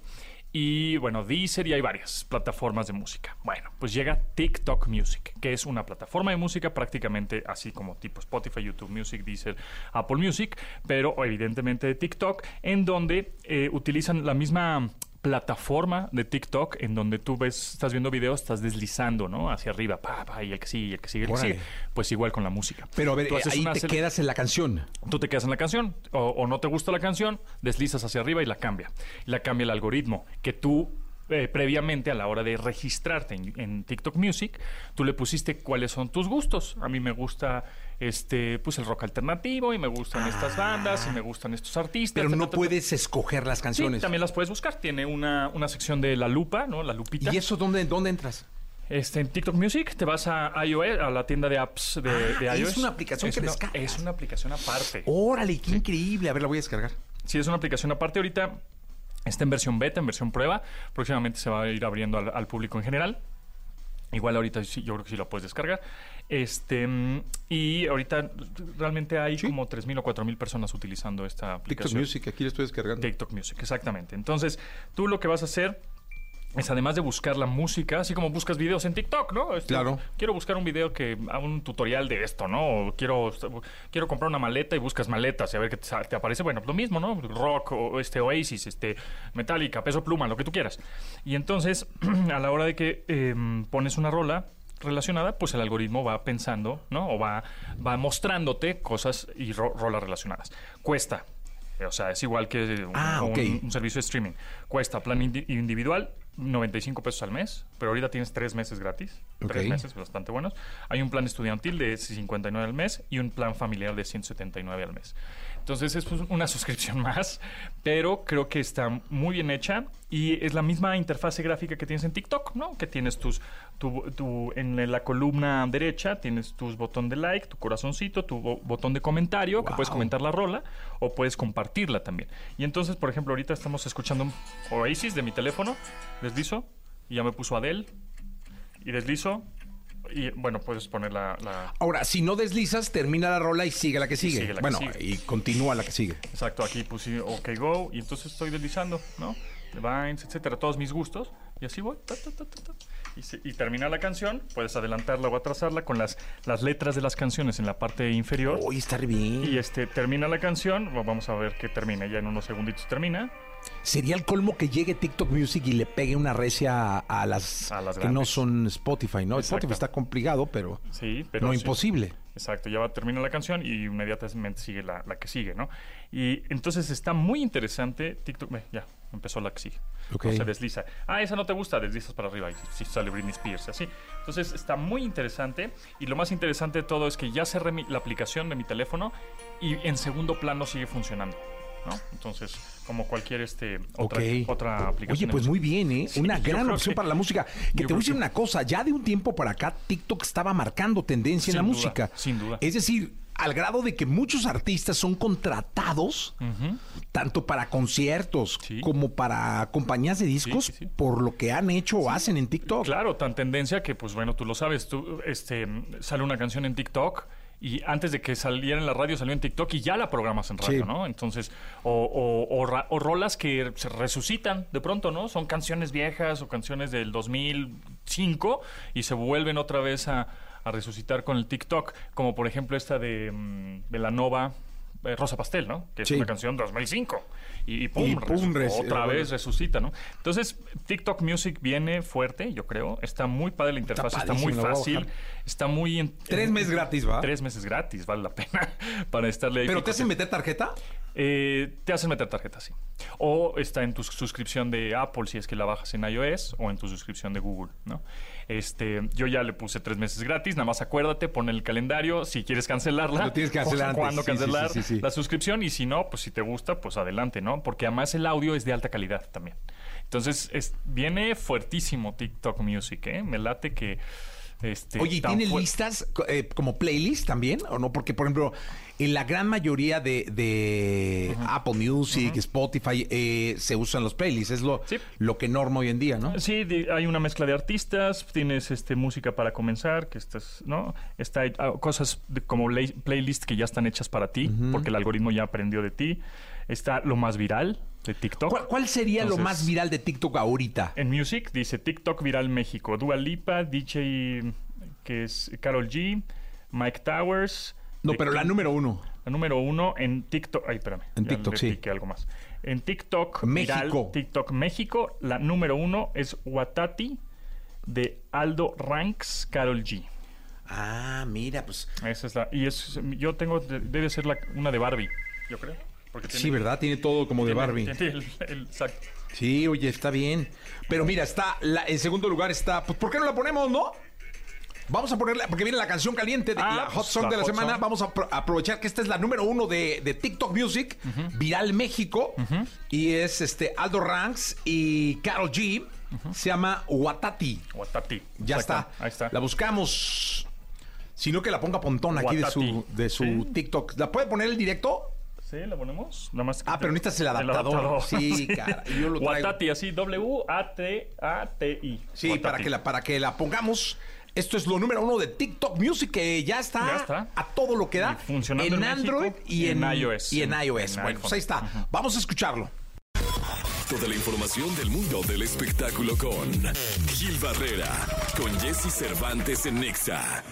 Y bueno, Deezer y hay varias plataformas de música. Bueno, pues llega TikTok Music, que es una plataforma de música prácticamente así como tipo Spotify, YouTube Music, Deezer, Apple Music, pero evidentemente de TikTok, en donde eh, utilizan la misma plataforma de TikTok en donde tú ves, estás viendo videos, estás deslizando, ¿no? Hacia arriba, pa, pa, y el que sigue, y el que sigue, el que sigue. Pues igual con la música.
Pero a ver, ahí te quedas en la canción.
Tú te quedas en la canción o, o no te gusta la canción, deslizas hacia arriba y la cambia. La cambia el algoritmo que tú eh, previamente a la hora de registrarte en, en TikTok Music, tú le pusiste cuáles son tus gustos. A mí me gusta este pues el rock alternativo y me gustan estas bandas y me gustan estos artistas.
Pero no puedes escoger las
Sí,
canciones.
también las puedes buscar. Tiene una, una sección de la lupa, ¿no? La lupita.
¿Y eso dónde, dónde entras?
Este, en TikTok Music te vas a iOS, a la tienda de apps de,
Ah,
de
es
iOS.
una aplicación que
una-
descargas.
Es una aplicación aparte.
Órale, qué increíble. A ver, la voy a descargar.
Sí, es una aplicación aparte. Ahorita está en versión beta, en versión prueba. Próximamente se va a ir abriendo al, al público en general. Igual ahorita sí, yo creo que sí la puedes descargar. Este mm, y ahorita realmente hay
Sí.
como 3.000 o 4.000 personas utilizando esta aplicación.
aquí la estoy descargando.
TikTok Music, exactamente. Entonces, tú lo que vas a hacer es además de buscar la música, así como buscas videos en TikTok, ¿no? Este,
Claro.
Quiero buscar un video que haga un tutorial de esto, ¿no? O quiero, quiero comprar una maleta y buscas maletas y a ver qué te, aparece. Bueno, lo mismo, ¿no? Rock, o este Oasis, este Metallica, Peso Pluma, lo que tú quieras. Y entonces, a la hora de que em, pones una rola relacionada, pues el algoritmo va pensando, ¿no? O va, va mostrándote cosas y ro- rolas relacionadas. Cuesta. O sea, es igual que un,
Ah,
un- un servicio de streaming. Cuesta plan indi- individual 95 pesos al mes. pero ahorita tienes tres meses gratis. Tres meses bastante buenos. Hay un plan estudiantil de 59 al mes y un plan familiar de 179 al mes. Entonces es una suscripción más, pero creo que está muy bien hecha y es la misma interfase gráfica que tienes en TikTok, ¿no? Que tienes tus, tu, tu- en la columna derecha tienes tus botón de like, tu corazoncito, tu bo- botón de comentario, que puedes comentar la rola o puedes compartirla también. Y entonces, por ejemplo, ahorita estamos escuchando un Oasis de mi teléfono, deslizo y ya me puso Adele y deslizo y bueno, puedes poner la- la
Ahora, si no deslizas, termina la rola y sigue la que sigue.
sigue la que
bueno,
sigue.
y continúa la que sigue.
Exacto, aquí puse OK Go y entonces estoy deslizando, ¿no? The Vines, etcétera, todos mis gustos y así voy. ta, ta, ta, ta, ta. Y, se- y termina la canción, puedes adelantarla o atrasarla con las, las letras de las canciones en la parte inferior.
Uy, está bien.
Y este termina la canción, va- vamos a ver que termina, ya en unos segunditos termina.
Sería el colmo que llegue TikTok Music y le pegue una recia a, a las,
A las
que no son Spotify, ¿no?
Exacto.
Spotify está complicado, pero,
Sí, pero
no
sí.
imposible.
Exacto, ya va, termina la canción y inmediatamente sigue la, la que sigue, ¿no? Y entonces está muy interesante TikTok. ya, empezó la que sigue.
Ok.
No se desliza. Ah, esa no te gusta, deslizas para arriba y si sale Britney Spears, así. Entonces está muy interesante y lo más interesante de todo es que ya cerré mi- la aplicación de mi teléfono y en segundo plano sigue funcionando, ¿no? Entonces, como cualquier este otra, otra aplicación.
Oye, pues muy bien, ¿eh?
Sí,
una gran opción
que-
para la música. Que te voy a decir
que-
una cosa, ya de un tiempo para acá TikTok estaba marcando tendencia en la
duda,
música.
sin duda.
Es decir, al grado de que muchos artistas son contratados tanto para conciertos
Sí.
como para compañías de discos
sí, sí.
por lo que han hecho o hacen en TikTok.
Claro, tan tendencia que, pues bueno, tú lo sabes, tú, este, sale una canción en TikTok y antes de que saliera en la radio salió en TikTok y ya la programas en radio,
Sí.
¿no? Entonces, o, o- o ra- o rolas que se resucitan de pronto, ¿no? Son canciones viejas o canciones del 2005 y se vuelven otra vez a, a resucitar con el TikTok, como por ejemplo esta de mm, Velanova. eh, Rosa Pastel, ¿no? Que es
Sí.
una canción 2005. Y, y pum,
Y pum, res-
otra
eh,
vez resucita, ¿no? Entonces, TikTok Music viene fuerte, yo creo. Está muy padre la interfaz, está, muy fácil. Está muy... en-
Tres
en-
meses gratis, ¿va?
Tres meses gratis, vale la pena para estarle ahí.
¿Pero te hacen meter tarjeta?
Eh, te hacen meter tarjeta, sí. O está en tu suscripción de Apple si es que la bajas en iOS o en tu suscripción de Google, ¿no? Este, yo ya le puse tres meses gratis, nada más acuérdate, pon el calendario si quieres cancelarla.
Lo tienes que cancelar antes,
Cuándo
sí, sí,
cancelar
sí, sí, sí.
la suscripción y si no, pues si te gusta, pues adelante, ¿no? Porque además el audio es de alta calidad también. Entonces, es, viene fuertísimo TikTok Music, ¿eh? Me late que... Este,
Oye, ¿y tiene listas eh, como playlist también o no? Porque, por ejemplo, en la gran mayoría de, de Apple Music, Spotify, eh, se usan los playlists. Es lo,
Sí.
lo que norma hoy en día, ¿no?
Sí, hay una mezcla de artistas, tienes este música para comenzar, que estás, ¿no? Está ah, cosas de- como lay- playlist que ya están hechas para ti, porque el algoritmo ya aprendió de ti. Está lo más viral de TikTok.
¿Cuál, cuál sería lo más viral de TikTok ahorita?
En Music dice TikTok viral México, Dua Lipa, DJ que es Carol G, Mike Towers.
No, pero la número uno.
la número uno en TikTok. Ay, espérame.
En
ya
TikTok, sí.
algo más. En TikTok,
México.
viral, TikTok México, la número uno es Watati de Aldo Ranks Carol G.
Ah, mira, pues.
Esa es la. Y es, yo tengo, de- debe ser la, una de Barbie, yo creo. Porque
Sí, ¿verdad? Tiene todo como de Barbie.
tiene el- el- exacto.
Sí, oye, está bien. Pero mira, está la, en segundo lugar está. Pues, ¿por qué no la ponemos, no? Vamos a ponerla, porque viene la canción caliente, de,
Ah,
la Hot
pues,
Song de la semana.
Song.
Vamos a apro- aprovechar que esta es la número uno de, de TikTok Music, Viral México. Y es este Aldo Ranks y Carol G. Se llama Watati.
Watati.
Ya
Exacto.
está.
Ahí está.
La buscamos. Sino que la ponga Pontón aquí de su, de su
Sí.
TikTok. ¿La puede poner el directo?
Sí, la ponemos. Nada más que-
Ah, pero necesitas el adaptador. Sí, cara, yo lo traigo.
Watati, así, W-A-T-A-T-I.
Sí,
Watati.
para que, la, para que la pongamos. Esto es lo número uno de TikTok Music, que ya está,
Ya está.
a todo lo que da.
Y funcionando en
Android
México
y
y
en,
en iOS.
Y en
En-
iOS.
en
bueno, pues ahí está. Vamos a escucharlo.
Toda la información del mundo del espectáculo con Gil Barrera, con Jesse Cervantes en Nexa.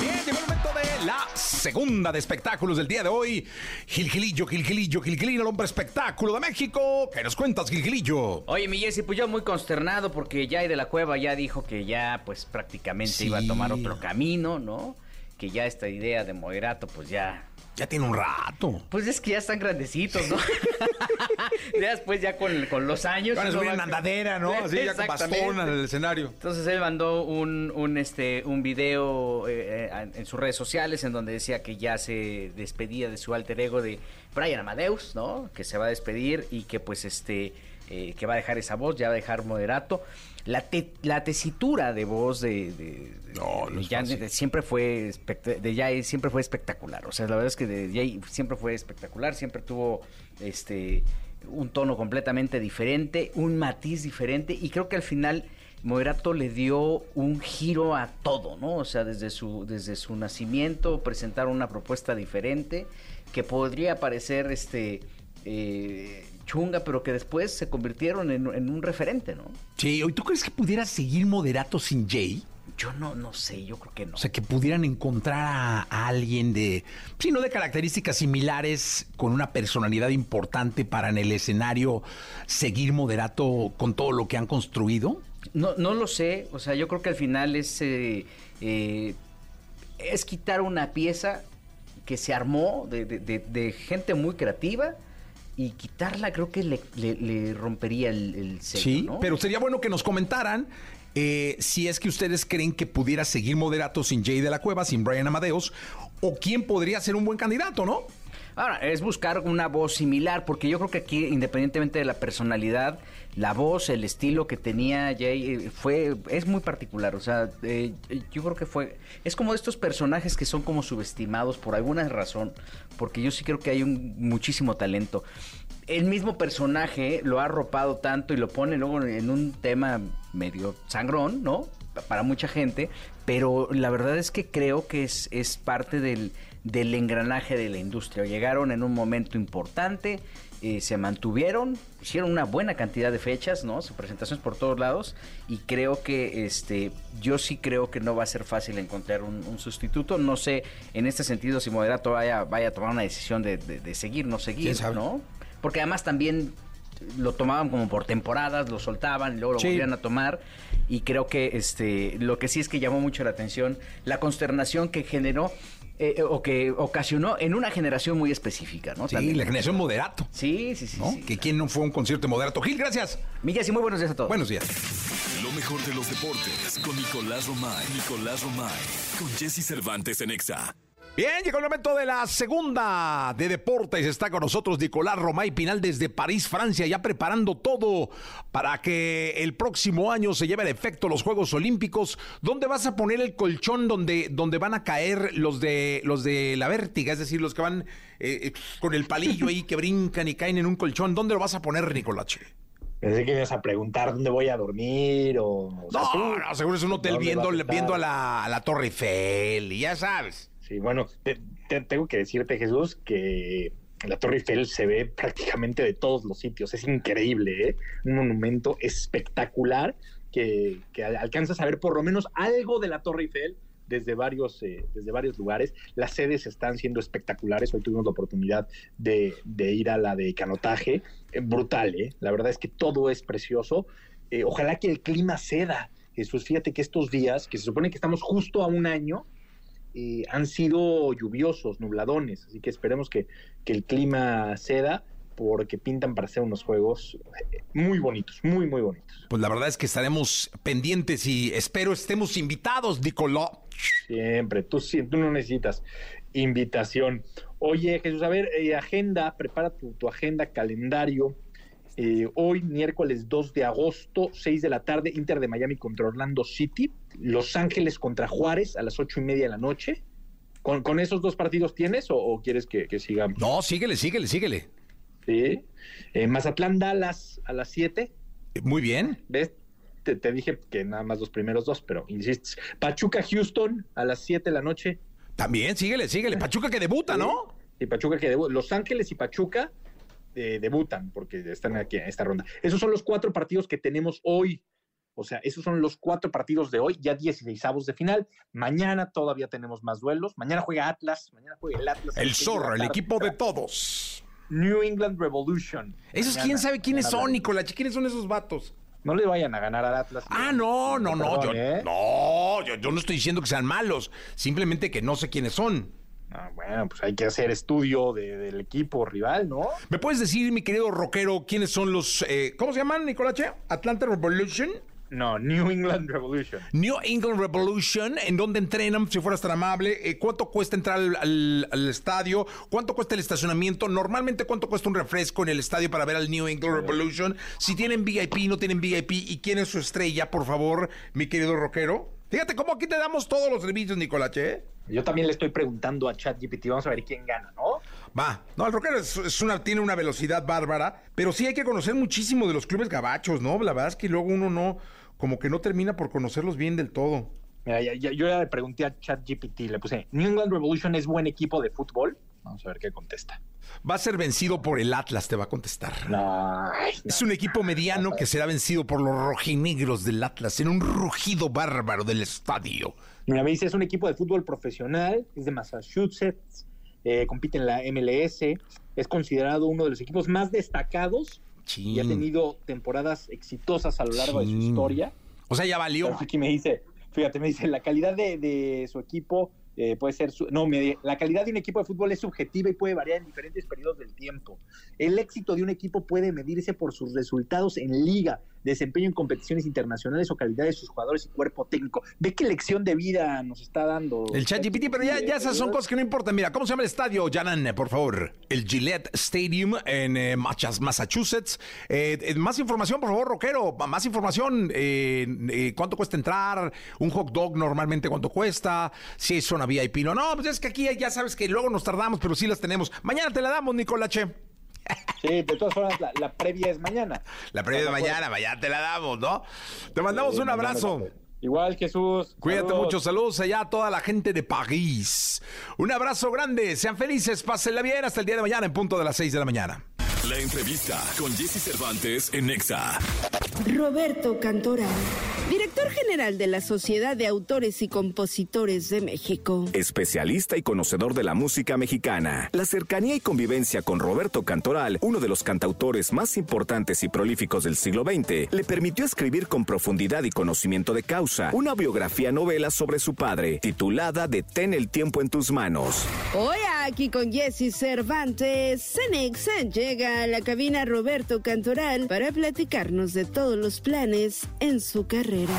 Bien, llegó el momento de la segunda de espectáculos del día de hoy. Gilgilillo, Gilgilillo, Gilgilillo, el hombre espectáculo de México. ¿Qué nos cuentas, Gilgilillo?
Oye, mi Jessy, pues yo muy consternado porque ya de la Cueva ya dijo que ya pues prácticamente
Sí.
iba a tomar otro camino, ¿no? Que ya esta idea de moderato pues ya
Ya tiene un rato.
Pues es que ya están grandecitos, ¿no? ya después, ya con, con los años.
Van a subir en andadera, ¿no? Así ya con bastón en el escenario.
Entonces él mandó un, un, este, un video eh, eh, en sus redes sociales en donde decía que ya se despedía de su alter ego de Brian Amadeus, ¿no? Que se va a despedir y que pues este eh, que va a dejar esa voz, ya va a dejar moderato. La, te- la tesitura de voz de, de-
No, no
de
fácil.
siempre fue de Jay siempre fue espectacular. O sea, la verdad es que de Jay siempre fue espectacular, siempre tuvo este un tono completamente diferente, un matiz diferente y creo que al final Moderato le dio un giro a todo, ¿no? O sea, desde su desde su nacimiento presentaron una propuesta diferente que podría parecer este eh, chunga, pero que después se convirtieron en, en un referente, ¿no?
Sí, ¿y tú crees que pudiera seguir moderato sin Jay?
Yo no, no sé, yo creo que no.
O sea, que pudieran encontrar a, a alguien de, sí, no de características similares, con una personalidad importante para en el escenario seguir moderato con todo lo que han construido.
No, no lo sé, o sea, yo creo que al final es, eh, eh, es quitar una pieza que se armó de, de- de- de gente muy creativa y quitarla creo que le, le- le rompería el, el sello,
Sí,
¿no?
pero sería bueno que nos comentaran eh, si es que ustedes creen que pudiera seguir moderato sin Jay de la Cueva, sin Brian Amadeus, o quién podría ser un buen candidato, ¿no?
Ahora, es buscar una voz similar, porque yo creo que aquí, independientemente de la personalidad, la voz, el estilo que tenía Jay, eh, fue, es muy particular. O sea, eh, yo creo que fue, es como de estos personajes que son como subestimados por alguna razón, porque yo sí creo que hay un muchísimo talento. El mismo personaje lo ha arropado tanto y lo pone luego en un tema medio sangrón, ¿no? para mucha gente, pero la verdad es que creo que es, es parte del, del engranaje de la industria. Llegaron en un momento importante, eh, se mantuvieron, hicieron una buena cantidad de fechas, ¿no? Sus presentaciones por todos lados y creo que este yo sí creo que no va a ser fácil encontrar un, un sustituto. No sé en este sentido si Moderato vaya, vaya a tomar una decisión de, de- de seguir, no seguir. ¿no? Porque además también lo tomaban como por temporadas, lo soltaban y luego lo
Sí.
volvían a tomar. Y creo que este lo que sí es que llamó mucho la atención, la consternación que generó eh, o que ocasionó en una generación muy específica, ¿no?
Sí,
También.
la generación moderato.
Sí, sí, sí.
¿no?
sí.
Que quién no fue a un concierto de moderato. Gil, gracias.
Miguel, sí, muy buenos días a todos.
Buenos días.
Lo mejor de los deportes con Nicolás Romay. Nicolás Romay. Con Jesse Cervantes en Exa.
Bien, llegó el momento de la segunda de deportes. Está con nosotros Nicolás Romay Pinal desde París, Francia, ya preparando todo para que el próximo año se lleven a efecto los Juegos Olímpicos. ¿Dónde vas a poner el colchón donde, donde van a caer los de los de la vértiga? Es decir, los que van eh, con el palillo ahí que brincan y caen en un colchón. ¿Dónde lo vas a poner, Nicolache?
Pensé que ibas a preguntar dónde voy a dormir o... o sea, tú,
No, no, seguro es un hotel
¿dónde
viendo,
a
viendo a la, a la Torre Eiffel y ya sabes.
Sí, bueno, te- te- tengo que decirte, Jesús, que la Torre Eiffel se ve prácticamente de todos los sitios. Es increíble, ¿eh? Un monumento espectacular que, que al- alcanzas a ver por lo menos algo de la Torre Eiffel desde varios, eh, desde varios lugares. Las sedes están siendo espectaculares. Hoy tuvimos la oportunidad de, de ir a la de canotaje. Eh, brutal, ¿eh? La verdad es que todo es precioso. Eh, ojalá que el clima ceda. Jesús, fíjate que estos días, que se supone que estamos justo a un año, eh, han sido lluviosos, nubladones, así que esperemos que, que el clima ceda porque pintan para hacer unos juegos eh, muy bonitos, muy, muy bonitos.
Pues la verdad es que estaremos pendientes y espero estemos invitados, Nicolás.
Siempre, tú, tú no necesitas invitación. Oye, Jesús, a ver, eh, agenda, prepara tu, tu agenda, calendario. Eh, hoy, miércoles 2 de agosto, 6 de la tarde, Inter de Miami contra Orlando City. Los Ángeles contra Juárez a las ocho y media de la noche. ¿Con, con esos dos partidos tienes o, o quieres que, que sigamos?
No, síguele, síguele, síguele.
Sí. Eh, Mazatlán Dallas a las 7.
Eh, Muy bien.
¿Ves? Te, te dije que nada más los primeros dos, pero insistes. Pachuca Houston a las 7 de la noche.
También, síguele, síguele. Pachuca que debuta, ¿no?
Y Pachuca que debuta. Los Ángeles y Pachuca eh, debutan porque están aquí en esta ronda. Esos son los cuatro partidos que tenemos hoy. O sea, esos son los cuatro partidos de hoy, ya 16 de final. Mañana todavía tenemos más duelos. Mañana juega Atlas. Mañana juega el Atlas.
El zorro, el equipo de todos.
New England Revolution.
Esos,
Mañana-
¿quién sabe quiénes son, Nicolás? ¿Quiénes son esos vatos?
No le vayan a ganar al Atlas.
Ah, no, no, no.
Perdón,
Yo,
¿eh?
no, yo, yo no estoy diciendo que sean malos. Simplemente que no sé quiénes son.
Ah, bueno, pues hay que hacer estudio del equipo rival, ¿no?
¿Me puedes decir, mi querido rockero, quiénes son los... Eh, ¿Cómo se llaman, Nicolache? ¿Atlanta Revolution?
No, New England Revolution.
New England Revolution, ¿en dónde entrenan? Si fueras tan amable, eh, ¿cuánto cuesta entrar al, estadio? ¿Cuánto cuesta el estacionamiento? Normalmente, ¿cuánto cuesta un refresco en el estadio para ver al New England Revolution? Si tienen VIP, no tienen VIP, ¿y quién es su estrella, por favor, mi querido rockero? Fíjate cómo aquí te damos todos los servicios, Nicolache. ¿eh?
Yo también le estoy preguntando a ChatGPT, vamos a ver quién gana, ¿no?
Va, no, el rockero es, una, tiene una velocidad bárbara, pero sí hay que conocer muchísimo de los clubes gabachos, ¿no? La verdad es que luego uno no como que no termina por conocerlos bien del todo.
Mira, yo ya le pregunté a ChatGPT, le puse, ¿New England Revolution es buen equipo de fútbol? Vamos a ver qué contesta.
Va a ser vencido por el Atlas, te va a contestar. Es un equipo mediano que será vencido por los rojinegros del Atlas en un rugido bárbaro del estadio.
Mira, me dice, es un equipo de fútbol profesional, es de Massachusetts, eh, compite en la MLS, es considerado uno de los equipos más destacados y ha tenido temporadas exitosas a lo largo de su historia.
O sea, ya valió.
aquí me dice, fíjate, me dice, la calidad de, de su equipo eh, puede ser, no, la calidad de un equipo de fútbol es subjetiva y puede variar en diferentes periodos del tiempo. El éxito de un equipo puede medirse por sus resultados en liga, desempeño en competiciones internacionales o calidad de sus jugadores y cuerpo técnico. Ve qué lección de vida nos está dando.
El ChatGPT, pero ya, ya esas son cosas que no importan. Mira, ¿cómo se llama el estadio, Janan, por favor? El Gillette Stadium en eh, Massachusetts. Eh, más información, por favor, Roquero. Más información. ¿Cuánto cuesta entrar? Un hot dog normalmente, ¿cuánto cuesta? Si es zona VIP. No, no, pues es que aquí ya sabes que luego nos tardamos, pero sí las tenemos. Mañana te la damos, Nicolache.
Sí, de todas formas, la, previa es mañana.
La previa es mañana, mañana te la damos, ¿no? Te mandamos un abrazo.
Igual, Jesús.
Cuídate mucho. Saludos allá a toda la gente de París. Un abrazo grande. Sean felices. Pásenla bien. Hasta el día de mañana en punto de las 6 de la mañana.
La entrevista con Jesse Cervantes en Nexa.
Roberto Cantora, director general de la Sociedad de Autores y Compositores de México.
Especialista y conocedor de la música mexicana. La cercanía y convivencia con Roberto Cantoral, uno de los cantautores más importantes y prolíficos del siglo XX, le permitió escribir con profundidad y conocimiento de causa una biografía novela sobre su padre, titulada Detén el tiempo en tus manos.
Hoy aquí con Jesse Cervantes, Cenex llega a la cabina Roberto Cantoral para platicarnos de todos los planes en su carrera.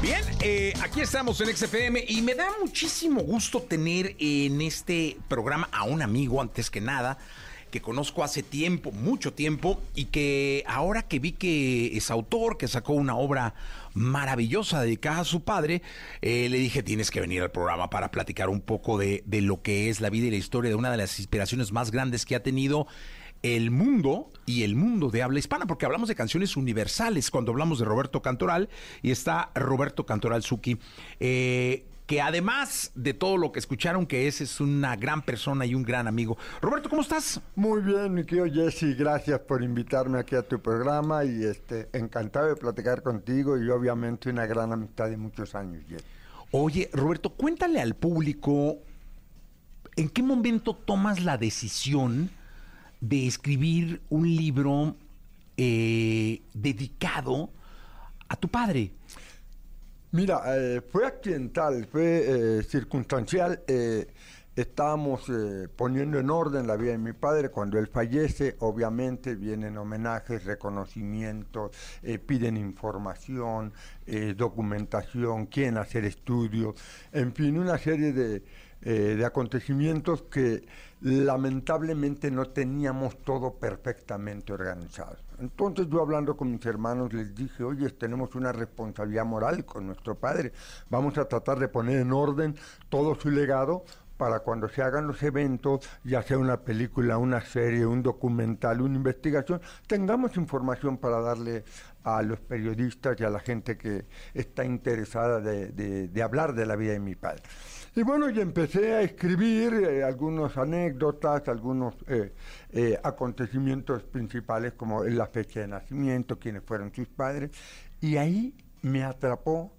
Bien, eh, aquí estamos en XFM y me da muchísimo gusto tener en este programa a un amigo antes que nada que conozco hace tiempo, mucho tiempo, y que ahora que vi que es autor, que sacó una obra maravillosa dedicada a su padre, eh, le dije, tienes que venir al programa para platicar un poco de, de lo que es la vida y la historia de una de las inspiraciones más grandes que ha tenido el mundo y el mundo de habla hispana, porque hablamos de canciones universales cuando hablamos de Roberto Cantoral y está Roberto Cantoral Zucchi. Eh, que además de todo lo que escucharon, que es, es una gran persona y un gran amigo. Roberto, ¿cómo estás?
Muy bien, mi querido Jesse, gracias por invitarme aquí a tu programa y este encantado de platicar contigo y obviamente una gran amistad de muchos años, Jesse.
Oye, Roberto, cuéntale al público, ¿en qué momento tomas la decisión de escribir un libro eh, dedicado a tu padre?
Mira, eh, fue accidental, fue eh, circunstancial. Eh, estábamos poniendo en orden la vida de mi padre. Cuando él fallece, obviamente vienen homenajes, reconocimientos, piden información, documentación, quieren hacer estudios, en fin, una serie de, de acontecimientos que lamentablemente no teníamos todo perfectamente organizado. Entonces yo hablando con mis hermanos les dije, oye, tenemos una responsabilidad moral con nuestro padre, vamos a tratar de poner en orden todo su legado para cuando se hagan los eventos, ya sea una película, una serie, un documental, una investigación, tengamos información para darle a los periodistas y a la gente que está interesada de, hablar de la vida de mi padre. Y bueno, yo empecé a escribir eh, algunas anécdotas, algunos eh, eh, acontecimientos principales como la fecha de nacimiento, quiénes fueron sus padres, y ahí me atrapó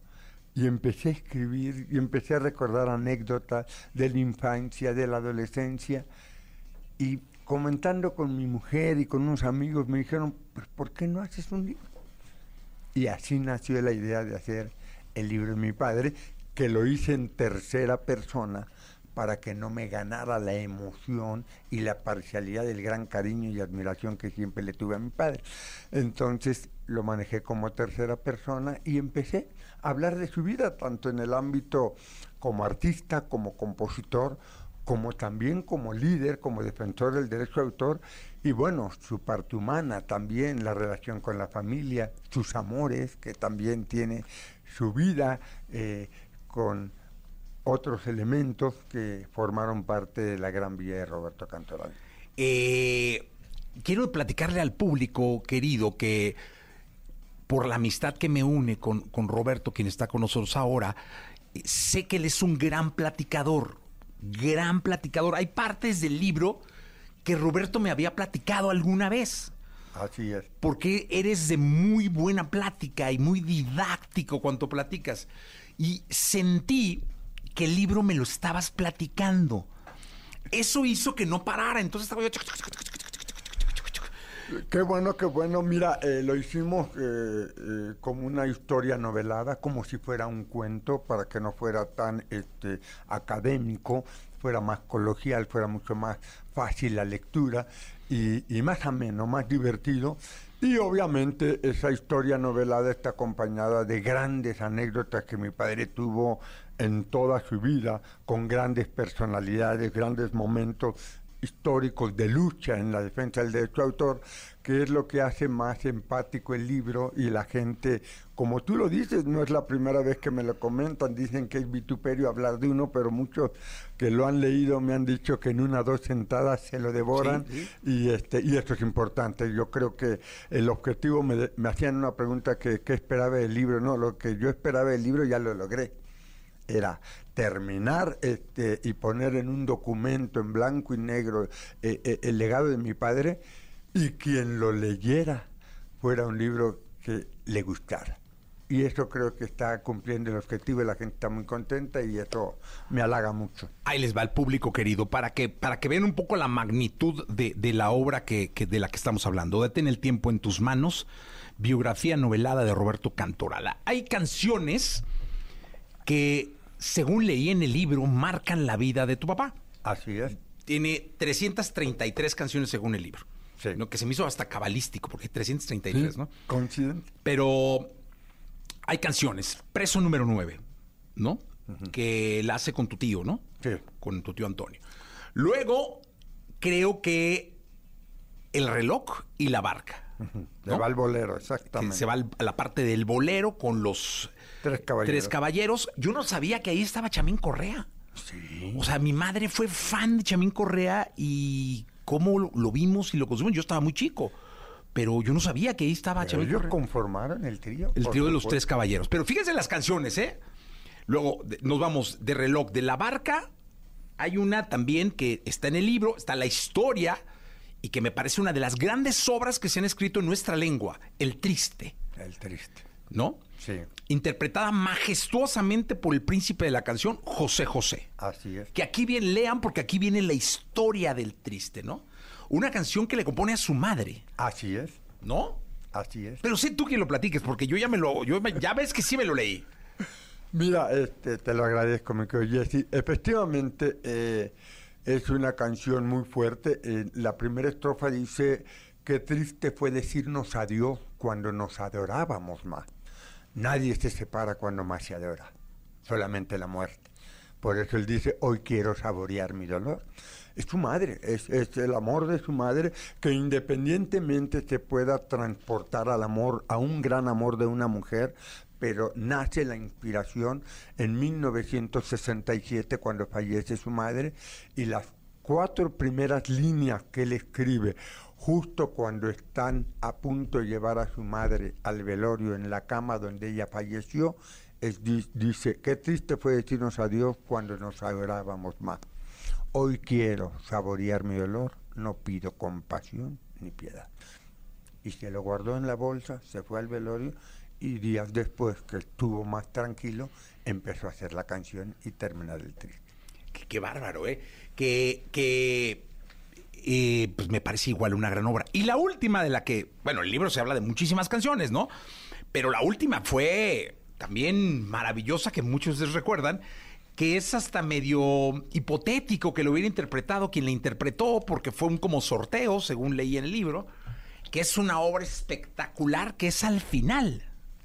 y empecé a escribir y empecé a recordar anécdotas de la infancia, de la adolescencia, y comentando con mi mujer y con unos amigos, me dijeron, pues, ¿por qué no haces un libro? Y así nació la idea de hacer el libro de mi padre, que lo hice en tercera persona para que no me ganara la emoción y la parcialidad del gran cariño y admiración que siempre le tuve a mi padre. Entonces lo manejé como tercera persona y empecé a hablar de su vida, tanto en el ámbito como artista, como compositor, como también como líder, como defensor del derecho de autor, y bueno, su parte humana también, la relación con la familia, sus amores, que también tiene su vida eh, con otros elementos que formaron parte de la gran vida de Roberto Cantoral.
Eh, quiero platicarle al público querido que por la amistad que me une con, con Roberto, quien está con nosotros ahora, sé que él es un gran platicador, gran platicador. Hay partes del libro que Roberto me había platicado alguna vez.
Así es.
Porque eres de muy buena plática y muy didáctico cuando platicas. Y sentí que el libro me lo estabas platicando. Eso hizo que no parara. Entonces estaba yo...
Qué bueno, qué bueno. Mira, eh, lo hicimos eh, eh, como una historia novelada, como si fuera un cuento, para que no fuera tan este, académico, fuera más coloquial, fuera mucho más fácil la lectura y más ameno, más divertido. Y obviamente esa historia novelada está acompañada de grandes anécdotas que mi padre tuvo en toda su vida, con grandes personalidades, grandes momentos históricos de lucha en la defensa del derecho de autor, que es lo que hace más empático el libro y la gente, como tú lo dices, no es la primera vez que me lo comentan, dicen que es vituperio hablar de uno, pero muchos que lo han leído me han dicho que en una o dos sentadas se lo devoran y este y esto es importante. Yo creo que el objetivo me, me hacían una pregunta que qué esperaba del libro, no, lo que yo esperaba del libro ya lo logré. Era terminar este, y poner en un documento en blanco y negro eh, eh, el legado de mi padre y quien lo leyera fuera un libro que le gustara. Y eso creo que está cumpliendo el objetivo y la gente está muy contenta y eso me halaga mucho.
Ahí les va el público querido, para que, para que vean un poco la magnitud de, de la obra que, que, de la que estamos hablando. Detén el tiempo en tus manos, biografía novelada de Roberto Cantorala. Hay canciones que según leí en el libro, marcan la vida de tu papá.
Así es.
Tiene 333 canciones según el libro. Sí. ¿no? Que se me hizo hasta cabalístico, porque hay 333, ¿no?
Coinciden.
Pero hay canciones. Preso número 9, ¿no? Que la hace con tu tío, ¿no?
Sí.
Con tu tío Antonio. Luego, creo que el reloj y la barca.
Se va al bolero, exactamente.
Que se va a la parte del bolero con los
tres caballeros.
tres caballeros. Yo no sabía que ahí estaba Chamín Correa.
Sí.
O sea, mi madre fue fan de Chamín Correa y cómo lo, lo vimos y lo consumimos. Yo estaba muy chico. Pero yo no sabía que ahí estaba
Pero ellos conformaron el trío.
El trío de los tres caballeros. Pero fíjense en las canciones, ¿eh? Luego de- nos vamos de reloj de la barca. Hay una también que está en el libro, está la historia y que me parece una de las grandes obras que se han escrito en nuestra lengua, El Triste,
El triste.
¿no?
Sí,
Interpretada majestuosamente por el príncipe de la canción, José José.
así es.
Que aquí bien lean porque aquí viene la historia del Triste, ¿no? Una canción que le compone a su madre,
Así es.
¿no?
Así es.
Pero sé tú quien lo platiques porque yo ya me lo, yo me- ya ves que sí me lo leí.
Mira, este, te lo agradezco, mi querido Jesse. Efectivamente, eh, es una canción muy fuerte. Eh, la primera estrofa dice, qué triste fue decirnos adiós cuando nos adorábamos más. Nadie se separa cuando más se adora, solamente la muerte. Por eso él dice, hoy quiero saborear mi dolor. Es su madre, es, es el amor de su madre que independientemente se pueda transportar al amor, a un gran amor de una mujer, pero nace la inspiración en 1967 cuando fallece su madre y las cuatro primeras líneas que él escribe justo cuando están a punto de llevar a su madre al velorio en la cama donde ella falleció, es, di- dice, qué triste fue decirnos adiós cuando nos adorábamos más. Hoy quiero saborear mi dolor, no pido compasión ni piedad. Y se lo guardó en la bolsa, se fue al velorio y días después, que estuvo más tranquilo, empezó a hacer la canción y terminar el triste.
Qué, qué bárbaro, ¿eh? Que, que eh, pues me parece igual una gran obra. Y la última de la que, bueno, el libro se habla de muchísimas canciones, ¿no? Pero la última fue también maravillosa, que muchos ustedes recuerdan, que es hasta medio hipotético que lo hubiera interpretado quien la interpretó, porque fue un como sorteo, según leí en el libro, que es una obra espectacular, que es al final.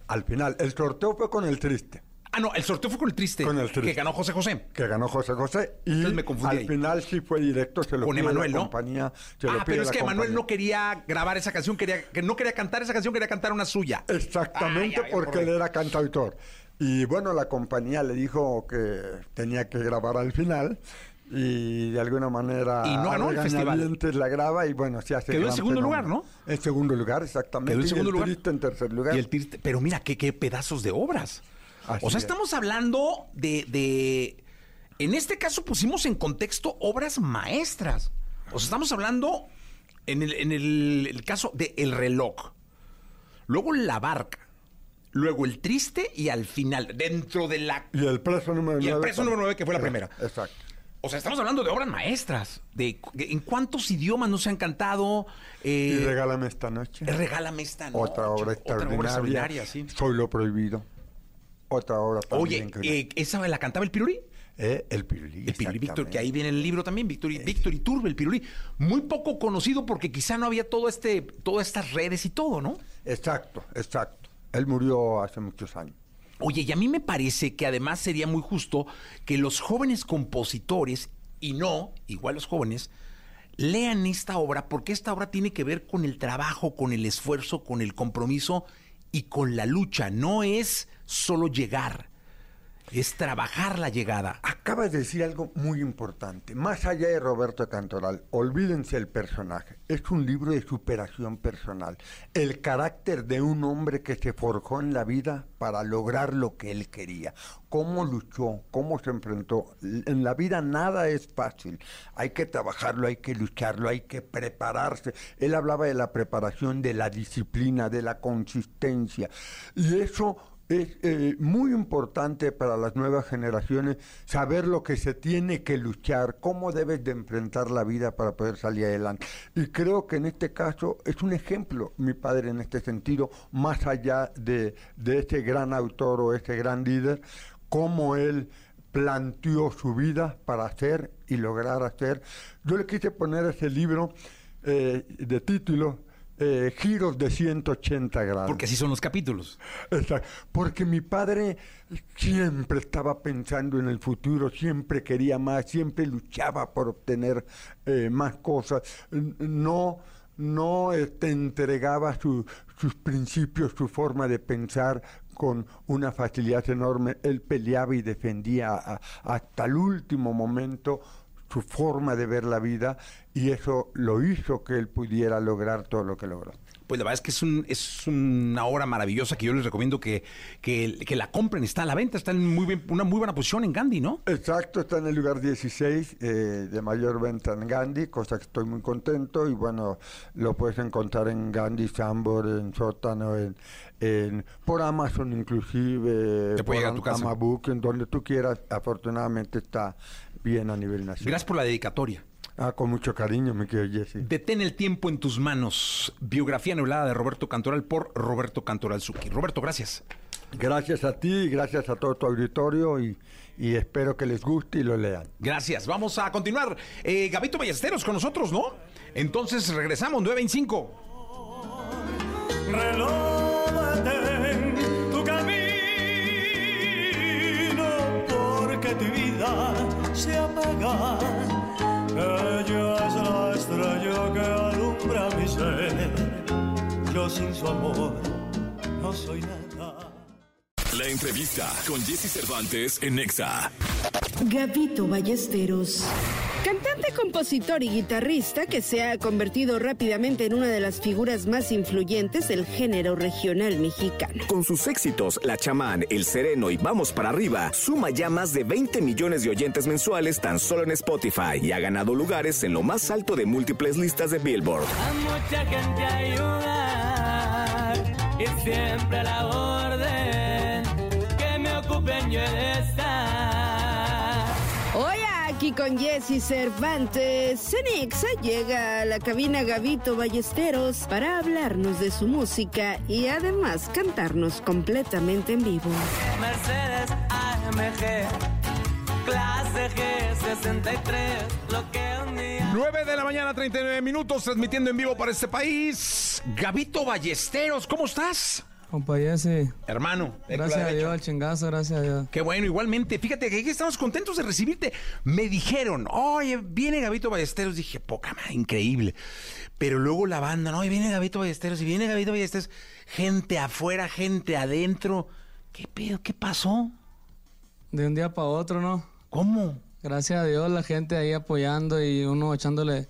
Al final, el sorteo fue con el triste.
Ah, no, el sorteo fue con el triste.
Con el triste.
Que ganó José José.
Que ganó José José. Y
Entonces me confundí
al
ahí.
final sí fue directo, se lo
Con
pide
Emanuel,
la
¿no?
compañía. se
Ah, pero es que Emanuel no quería grabar esa canción, quería, que no quería cantar esa canción, quería cantar una suya.
Exactamente,
Ah, ya, ya,
porque él era cantautor. Y bueno, la compañía le dijo que tenía que grabar al final. Y de alguna manera.
Y no ganó el festival.
la graba y bueno, se hace.
Quedó en segundo
fenómeno.
lugar, ¿no?
En segundo lugar, exactamente.
Quedó en
y
segundo
el
lugar.
Triste en tercer lugar.
Y el triste- pero mira, qué, qué pedazos de obras.
Así
o sea,
es.
estamos hablando de, de- En este caso pusimos en contexto obras maestras. O sea, estamos hablando en el, en el- el caso de El reloj. Luego La barca. Luego El triste y al final, dentro de la...
Y el preso número
Y el
9.
preso número 9, que fue la primera.
Exacto.
O sea, estamos hablando de obras maestras. De, de- en cuántos idiomas no se han cantado.
Y
Eh,
regálame esta noche.
Regálame esta noche.
Otra obra extraordinaria.
Otra obra extraordinaria, sí.
Soy lo prohibido. Otra obra
Oye,
también. que-
eh, ¿esa la cantaba el Pirulí?
Eh, el Pirulí.
El Pirulí Víctor, que ahí viene el libro también, Víctor, y- Víctor Iturbe, el Pirulí. Muy poco conocido porque quizá no había todo este, todas estas redes y todo, ¿no?
Exacto, exacto. Él murió hace muchos años.
Oye, y a mí me parece que además sería muy justo que los jóvenes compositores, y no, igual los jóvenes, lean esta obra porque esta obra tiene que ver con el trabajo, con el esfuerzo, con el compromiso y con la lucha. No es solo llegar, es trabajar la llegada.
Acabas de decir algo muy importante. Más allá de Roberto Cantoral, olvídense el personaje. Es un libro de superación personal. El carácter de un hombre que se forjó en la vida para lograr lo que él quería. Cómo luchó, cómo se enfrentó. En la vida nada es fácil. Hay que trabajarlo, hay que lucharlo, hay que prepararse. Él hablaba de la preparación, de la disciplina, de la consistencia. Y eso es eh, muy importante para las nuevas generaciones saber lo que se tiene que luchar, cómo debes de enfrentar la vida para poder salir adelante. Y creo que en este caso es un ejemplo, mi padre, en este sentido, más allá de, de ese gran autor o ese gran líder, cómo él planteó su vida para hacer y lograr hacer. Yo le quise poner ese libro eh, de título eh, Giros de 180 grados.
Porque así son los capítulos.
Exacto. Porque mi padre siempre estaba pensando en el futuro, siempre quería más, siempre luchaba por obtener eh, más cosas. No, no este, entregaba su- sus principios, su forma de pensar con una facilidad enorme. Él peleaba y defendía a- hasta el último momento su forma de ver la vida y eso lo hizo que él pudiera lograr todo lo que logró.
Pues la verdad es que es, un, es una obra maravillosa que yo les recomiendo que, que, que la compren. Está a la venta, está en muy bien, una muy buena posición en Gandhi, ¿no?
Exacto, está en el lugar 16 eh, de mayor venta en Gandhi, cosa que estoy muy contento y bueno, lo puedes encontrar en Gandhi, Sambor, en Sótano, en, en- por Amazon inclusive,
Te puede
por
llegar a tu casa.
Amabook, en donde tú quieras, afortunadamente está bien a nivel nacional.
Gracias por la dedicatoria.
Ah, con mucho cariño, mi querido Jesse.
Detén el tiempo en tus manos. Biografía anulada de Roberto Cantoral por Roberto Cantoral Zucchi. Roberto, gracias.
Gracias a ti y gracias a todo tu auditorio y, y espero que les guste y lo lean.
Gracias. Vamos a continuar. Eh, Gabito Ballesteros con nosotros, ¿no? Entonces regresamos, 925.
Reloj detén tu camino porque tu vida se apaga. Ella es la estrella que alumbra mi ser. Yo sin su amor no soy nada.
La entrevista con Jesse Cervantes en Nexa.
Gabito Ballesteros. Cantante, compositor y guitarrista que se ha convertido rápidamente en una de las figuras más influyentes del género regional mexicano.
Con sus éxitos, La Chamán, El Sereno y Vamos para arriba, suma ya más de 20 millones de oyentes mensuales tan solo en Spotify y ha ganado lugares en lo más alto de múltiples listas de Billboard.
A mucha gente ayudar y siempre a la orden que me ocupen yo de estar.
Aquí con Jesse Cervantes. Cenixa llega a la cabina Gavito Ballesteros para hablarnos de su música y además cantarnos completamente en vivo.
Mercedes AMG, clase G63, lo que un día...
9 de la mañana, 39 minutos, transmitiendo en vivo para este país. Gabito Ballesteros, ¿cómo estás?
Compañese.
Hermano.
Gracias a. Dios, al chingazo, gracias a Dios.
Qué bueno, igualmente. Fíjate que aquí estamos contentos de recibirte. Me dijeron, oye, viene Gabito Ballesteros. Dije, poca madre, increíble. Pero luego la banda, no, y viene Gabito Ballesteros, y viene Gabito Ballesteros. Gente afuera, gente adentro. ¿Qué pedo? ¿Qué pasó?
De un día para otro, ¿no?
¿Cómo?
Gracias a Dios, la gente ahí apoyando y uno echándole,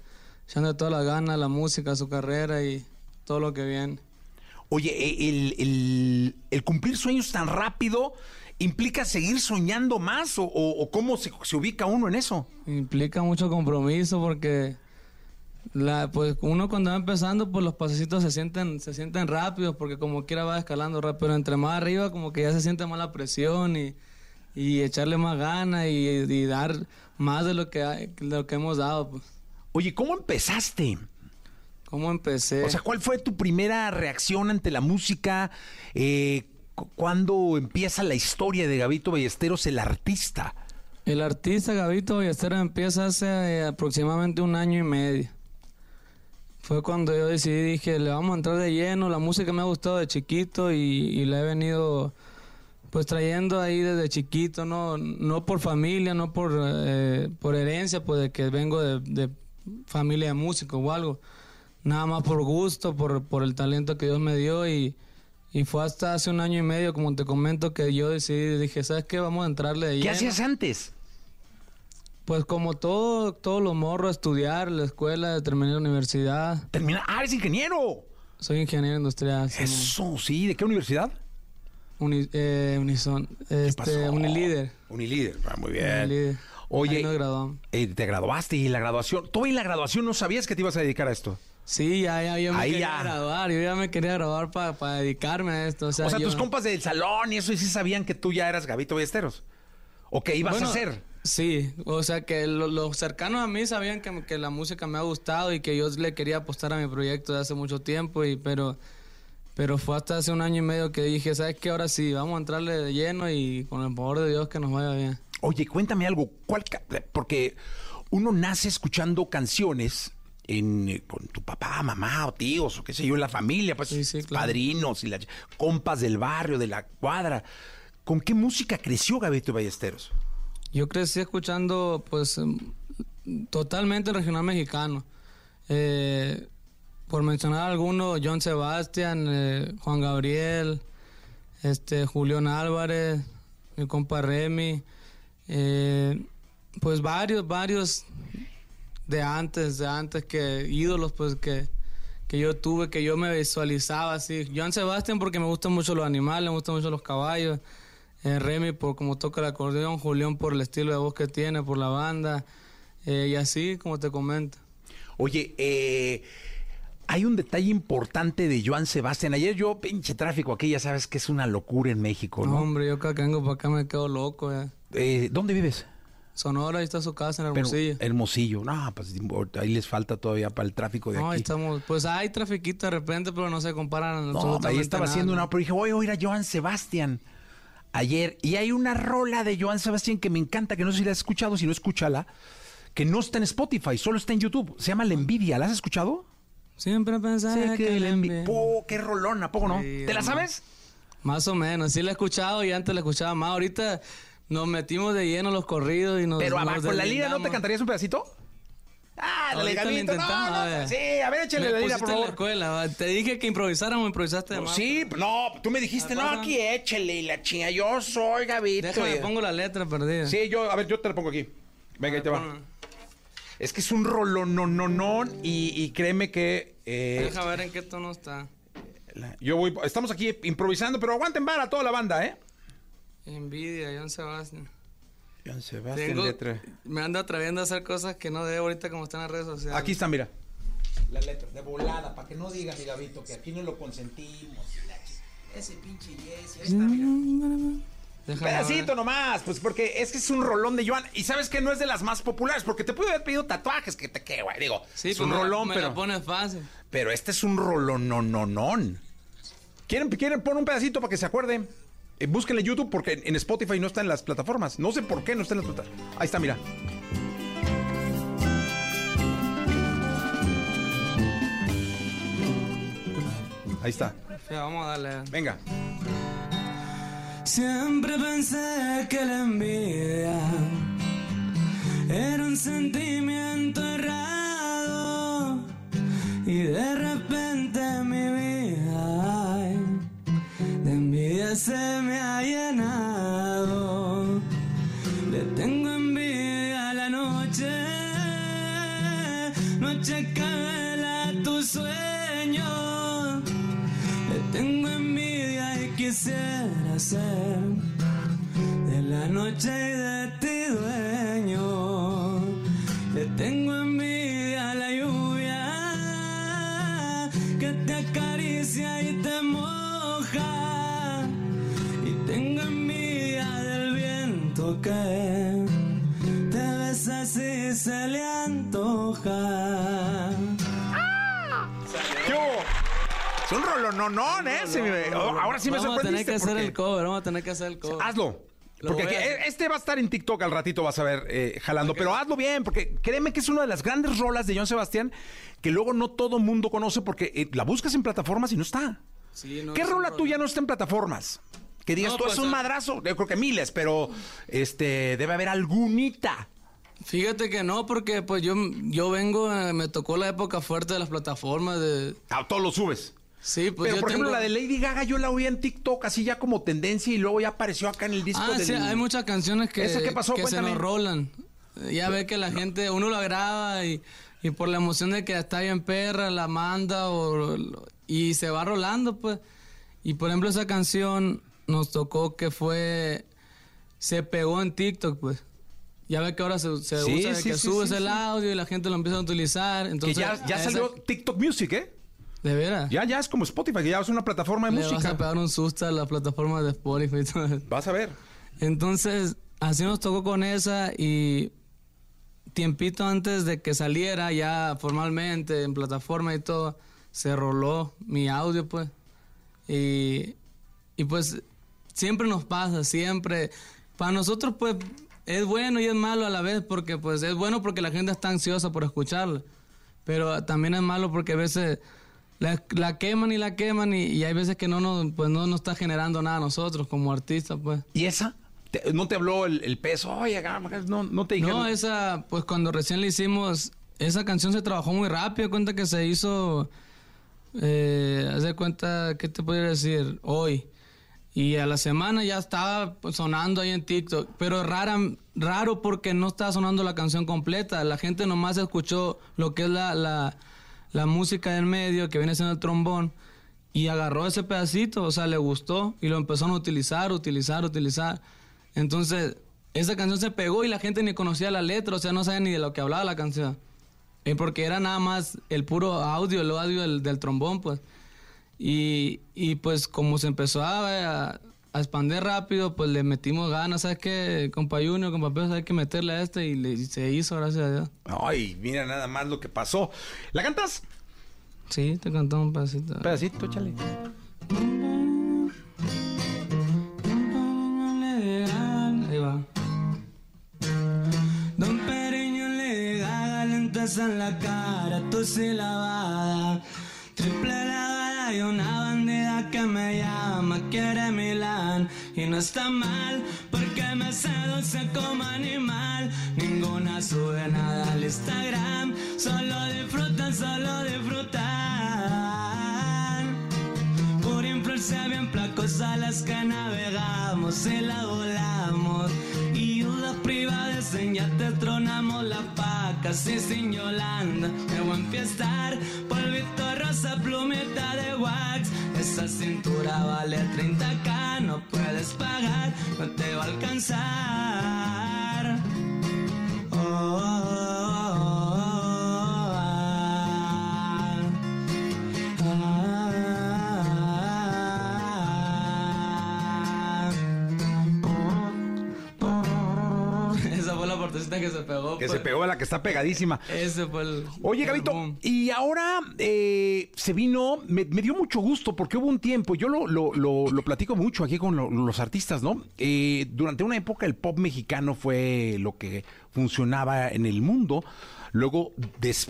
echándole toda la gana a la música, a su carrera y todo lo que viene.
Oye, e- el, el- el cumplir sueños tan rápido implica seguir soñando más o, cómo se, se ubica uno en eso.
Implica mucho compromiso porque la, pues uno cuando va empezando, pues los pasecitos se sienten, se sienten rápidos porque como quiera va escalando rápido. Pero entre más arriba como que ya se siente más la presión y, y echarle más ganas y, y dar más de lo que, de lo que hemos dado. Pues.
Oye, ¿cómo empezaste?
¿Cómo empecé?
O sea, ¿cuál fue tu primera reacción ante la música? Eh, cu- ¿Cuándo empieza la historia de Gabito Ballesteros, el artista?
El artista Gabito Ballesteros empieza hace eh, aproximadamente un año y medio. Fue cuando yo decidí, dije, le vamos a entrar de lleno. La música me ha gustado de chiquito y, y la he venido pues trayendo ahí desde chiquito, no, no por familia, no por, eh, por herencia, pues de que vengo de, de familia de músicos o algo. Nada más por gusto, por, por el talento que Dios me dio y, y fue hasta hace un año y medio, como te comento, que yo decidí, dije, ¿sabes qué? Vamos a entrarle de
¿Qué
lleno.
hacías antes?
Pues como todo, todos los morros, estudiar, la escuela, terminé la universidad.
Termina, ah, eres ingeniero.
Soy ingeniero industrial. sí,
Eso, sí. ¿De qué universidad?
Uni- eh, Unison, este? Unilíder.
Unilíder, ah, muy bien.
Unilíder.
Oye,
Ahí nos
eh, te graduaste y la graduación. ¿Tú en la graduación no sabías que te ibas a dedicar a esto?
Sí, ya, ya, yo me
Ahí
quería
ya.
graduar, yo ya me quería graduar para dedicarme a esto. O sea,
o sea,
yo-
tus compas del salón y eso y sí sabían que tú ya eras Gabito Ballesteros. ¿O qué ibas
Bueno,
a hacer?
Sí, o sea que lo- los cercanos a mí sabían que, que la música me ha gustado y que yo le quería apostar a mi proyecto de hace mucho tiempo, y pero, pero fue hasta hace un año y medio que dije, ¿sabes qué? Ahora sí, vamos a entrarle de lleno y con el favor de Dios que nos vaya bien.
Oye, cuéntame algo. ¿cuál ca- porque uno nace escuchando canciones en, eh, con tu papá, mamá o tíos o qué sé yo, en la familia, pues padrinos y las compas del barrio, de la cuadra. ¿Con qué música creció Gabito Ballesteros?
Yo crecí escuchando, pues, em, totalmente regional mexicano. Eh, por mencionar algunos, John Sebastián, eh, Juan Gabriel, este, Julián Álvarez, mi compa Remy, eh, pues varios, varios de antes, de antes que ídolos, pues que, que yo tuve, que yo me visualizaba así. Joan Sebastián porque me gustan mucho los animales, me gustan mucho los caballos. Eh, Remy por cómo toca el acordeón, Julián por el estilo de voz que tiene, por la banda. eh, y así, como te comento.
Oye, eh, hay un detalle importante de Joan Sebastián. Ayer yo, pinche tráfico aquí, ya sabes que es una locura en México,
No,
¿no?
hombre, yo cada que vengo para acá me quedo loco. ya.
Eh, ¿Dónde vives?
Sonora, ahí está su casa en
Pero,
Hermosillo.
Hermosillo. No, pues ahí les falta todavía para el tráfico de
No,
aquí.
estamos. Pues hay trafiquito de repente, pero no se comparan
No, ahí estaba
nada.
haciendo una, pero dije, voy a oír a Joan Sebastián ayer. Y hay una rola de Joan Sebastián que me encanta, que no sé si la has escuchado, si no, escúchala, que no está en Spotify, solo está en YouTube. Se llama La Envidia. ¿La has escuchado?
Siempre pensé
Sé que
que
la
la
envi-
envidia-
Po, qué rolona, ¿a poco no?
Sí,
¿Te la
no.
sabes?
Más o menos, sí la he escuchado y antes la escuchaba más. Ahorita nos metimos de lleno los corridos y nos.
Pero a
nos
ver, con la lira, ¿no te cantarías un pedacito? Ah, dale, Gabito. No, no,
a ver.
sí, a ver, échale
Me
la lira, por
en la
favor.
escuela, te dije que improvisáramos, improvisaste de más.
Sí, no, tú me dijiste, no, aquí échale y la chinga. Yo soy Gabito.
Déjame, pongo la letra perdida.
Sí, yo, a ver, yo te la pongo aquí. Venga, ahí te va. Es que es un rolón, no, no, no, y, y créeme que eh,
Deja ver en qué tono está.
yo voy, estamos aquí improvisando, pero aguanten vara toda la banda, ¿eh?
Envidia, John Sebastián.
Joan Sebastián
Tengo-
letra.
Me ando atreviendo a hacer cosas que no debo ahorita como están en las redes sociales.
Aquí está, mira. La letra, de volada, para que no diga mi Gabito que aquí no lo consentimos. Ese pinche Jesse, ahí está, mira.
Déjame
pedacito nomás, pues porque es que es un rolón de Joan. Y sabes que no es de las más populares, porque te pude haber pedido tatuajes, que te qué, güey. Digo,
Sí,
es
pues
un
me-
rolón,
me
pero.
la pones fácil.
Pero este es un rolón, no, no, no. ¿Quieren, quieren poner un pedacito para que se acuerden? Eh, búsquenle YouTube porque en Spotify no está en las plataformas. No sé por qué no está en las plataformas. Ahí está, mira. Ahí está.
Sí, vamos a darle.
Venga.
Siempre pensé que la envidia era un sentimiento errado y de repente se me ha llenado. Le tengo envidia a la noche, noche que vela tu sueño. Le tengo envidia y quisiera ser de la noche y de ti dueño. Que te besa si se le antoja.
¿Qué hubo? Es un rolón, no, no, ¿eh? Sí, me- Ahora sí me
Vamos a tener
sorprendiste.
que hacer
porque-
el cover, vamos a tener que hacer el cover.
Hazlo.
Lo
Porque aquí-
hacer.
este va a estar en TikTok al ratito, vas a ver eh, jalando. Pero hazlo bien, porque créeme que es una de las grandes rolas de John Sebastián que luego no todo mundo conoce porque eh, la buscas en plataformas y no está.
Sí, no,
¿Qué rola tuya no está en plataformas? Que digas,
No,
tú
pues,
es un
ah.
madrazo. Yo creo que miles, pero este debe haber algunita.
Fíjate que no, porque pues yo, yo vengo, eh, me tocó la época fuerte de las plataformas de...
Ah, todo lo subes.
Sí, pues
pero
yo
por ejemplo,
tengo-
la de Lady Gaga yo la oí en TikTok así ya como tendencia y luego ya apareció acá en el disco
Ah,
del-
sí, hay muchas canciones que,
¿Esa qué pasó?
que se nos rolan. Ya ve que la gente, uno la graba y, y por la emoción de que está bien perra, la manda o, y se va rolando, pues. Y por ejemplo, esa canción nos tocó que fue. Se pegó en TikTok, pues. Ya ve que ahora se, se
Sí,
usa de
sí,
que
sí,
subes el audio y la gente lo empieza a utilizar.
Que
Entonces,
ya, salió
esa-
TikTok Music, ¿eh?
¿De veras?
Ya, ya es como Spotify, que ya es una plataforma de
Le vas
música.
a pegar un susto a la plataforma de Spotify y todo eso.
Vas a ver.
Entonces, así nos tocó con esa y tiempito antes de que saliera ya formalmente en plataforma y todo, se roló mi audio pues. Y, y pues siempre nos pasa, siempre. Para nosotros pues es bueno y es malo a la vez porque pues es bueno porque la gente está ansiosa por escucharla. Pero también es malo porque a veces la, la queman y la queman y, y hay veces que no nos, pues no nos está generando nada a nosotros como artistas pues.
¿Y esa? Te- ¿No te habló el, el peso? Oye, no, no te dijeron.
No, esa, pues cuando recién la hicimos, esa canción se trabajó muy rápido, cuenta que se hizo, eh, haz de cuenta, ¿qué te podría decir? Hoy. Y a la semana ya estaba pues, sonando ahí en TikTok, pero rara, raro porque no estaba sonando la canción completa, la gente nomás escuchó lo que es la, la, música del medio, que viene siendo el trombón, y agarró ese pedacito, o sea, le gustó y lo empezaron a utilizar, utilizar, utilizar. Entonces, esa canción se pegó y la gente ni conocía la letra, o sea, no sabía ni de lo que hablaba la canción. Eh, porque era nada más el puro audio, el audio del, del trombón, pues. Y, y pues como se empezó a, a, a expandir rápido, pues le metimos ganas, ¿sabes qué? Compa Junior, compa Pedro, hay que meterle a este y, le- y se hizo, gracias a Dios.
Ay, mira nada más lo que pasó. ¿La cantas?
Sí, te cantamos un pedacito.
Pedacito, échale.
Ahí va.
Don Periño le gaga lentes en la cara, tos y lavada. Triple lavada y una bandida que me llama, quiere Milán. Y no está mal, porque me seduce como animal. Ninguna sube nada al Instagram, solo disfrutan, solo disfrutan. Por influencia bien placosa las que navegamos y la volamos. Ya te tronamos la paca, sí sin Yolanda. Me voy a enfiestar, polvito rosa, plumita de wax. Esa cintura vale 30k, no puedes pagar, no te va a alcanzar. Oh, oh, oh,
que se pegó.
Que
pues.
se pegó a la que está pegadísima.
Ese fue el.
Oye, Gabito, y ahora eh, se vino, me, me dio mucho gusto porque hubo un tiempo, yo lo, lo, lo- lo platico mucho aquí con lo- los artistas, ¿no? Eh, durante una época el pop mexicano fue lo que funcionaba en el mundo. Luego,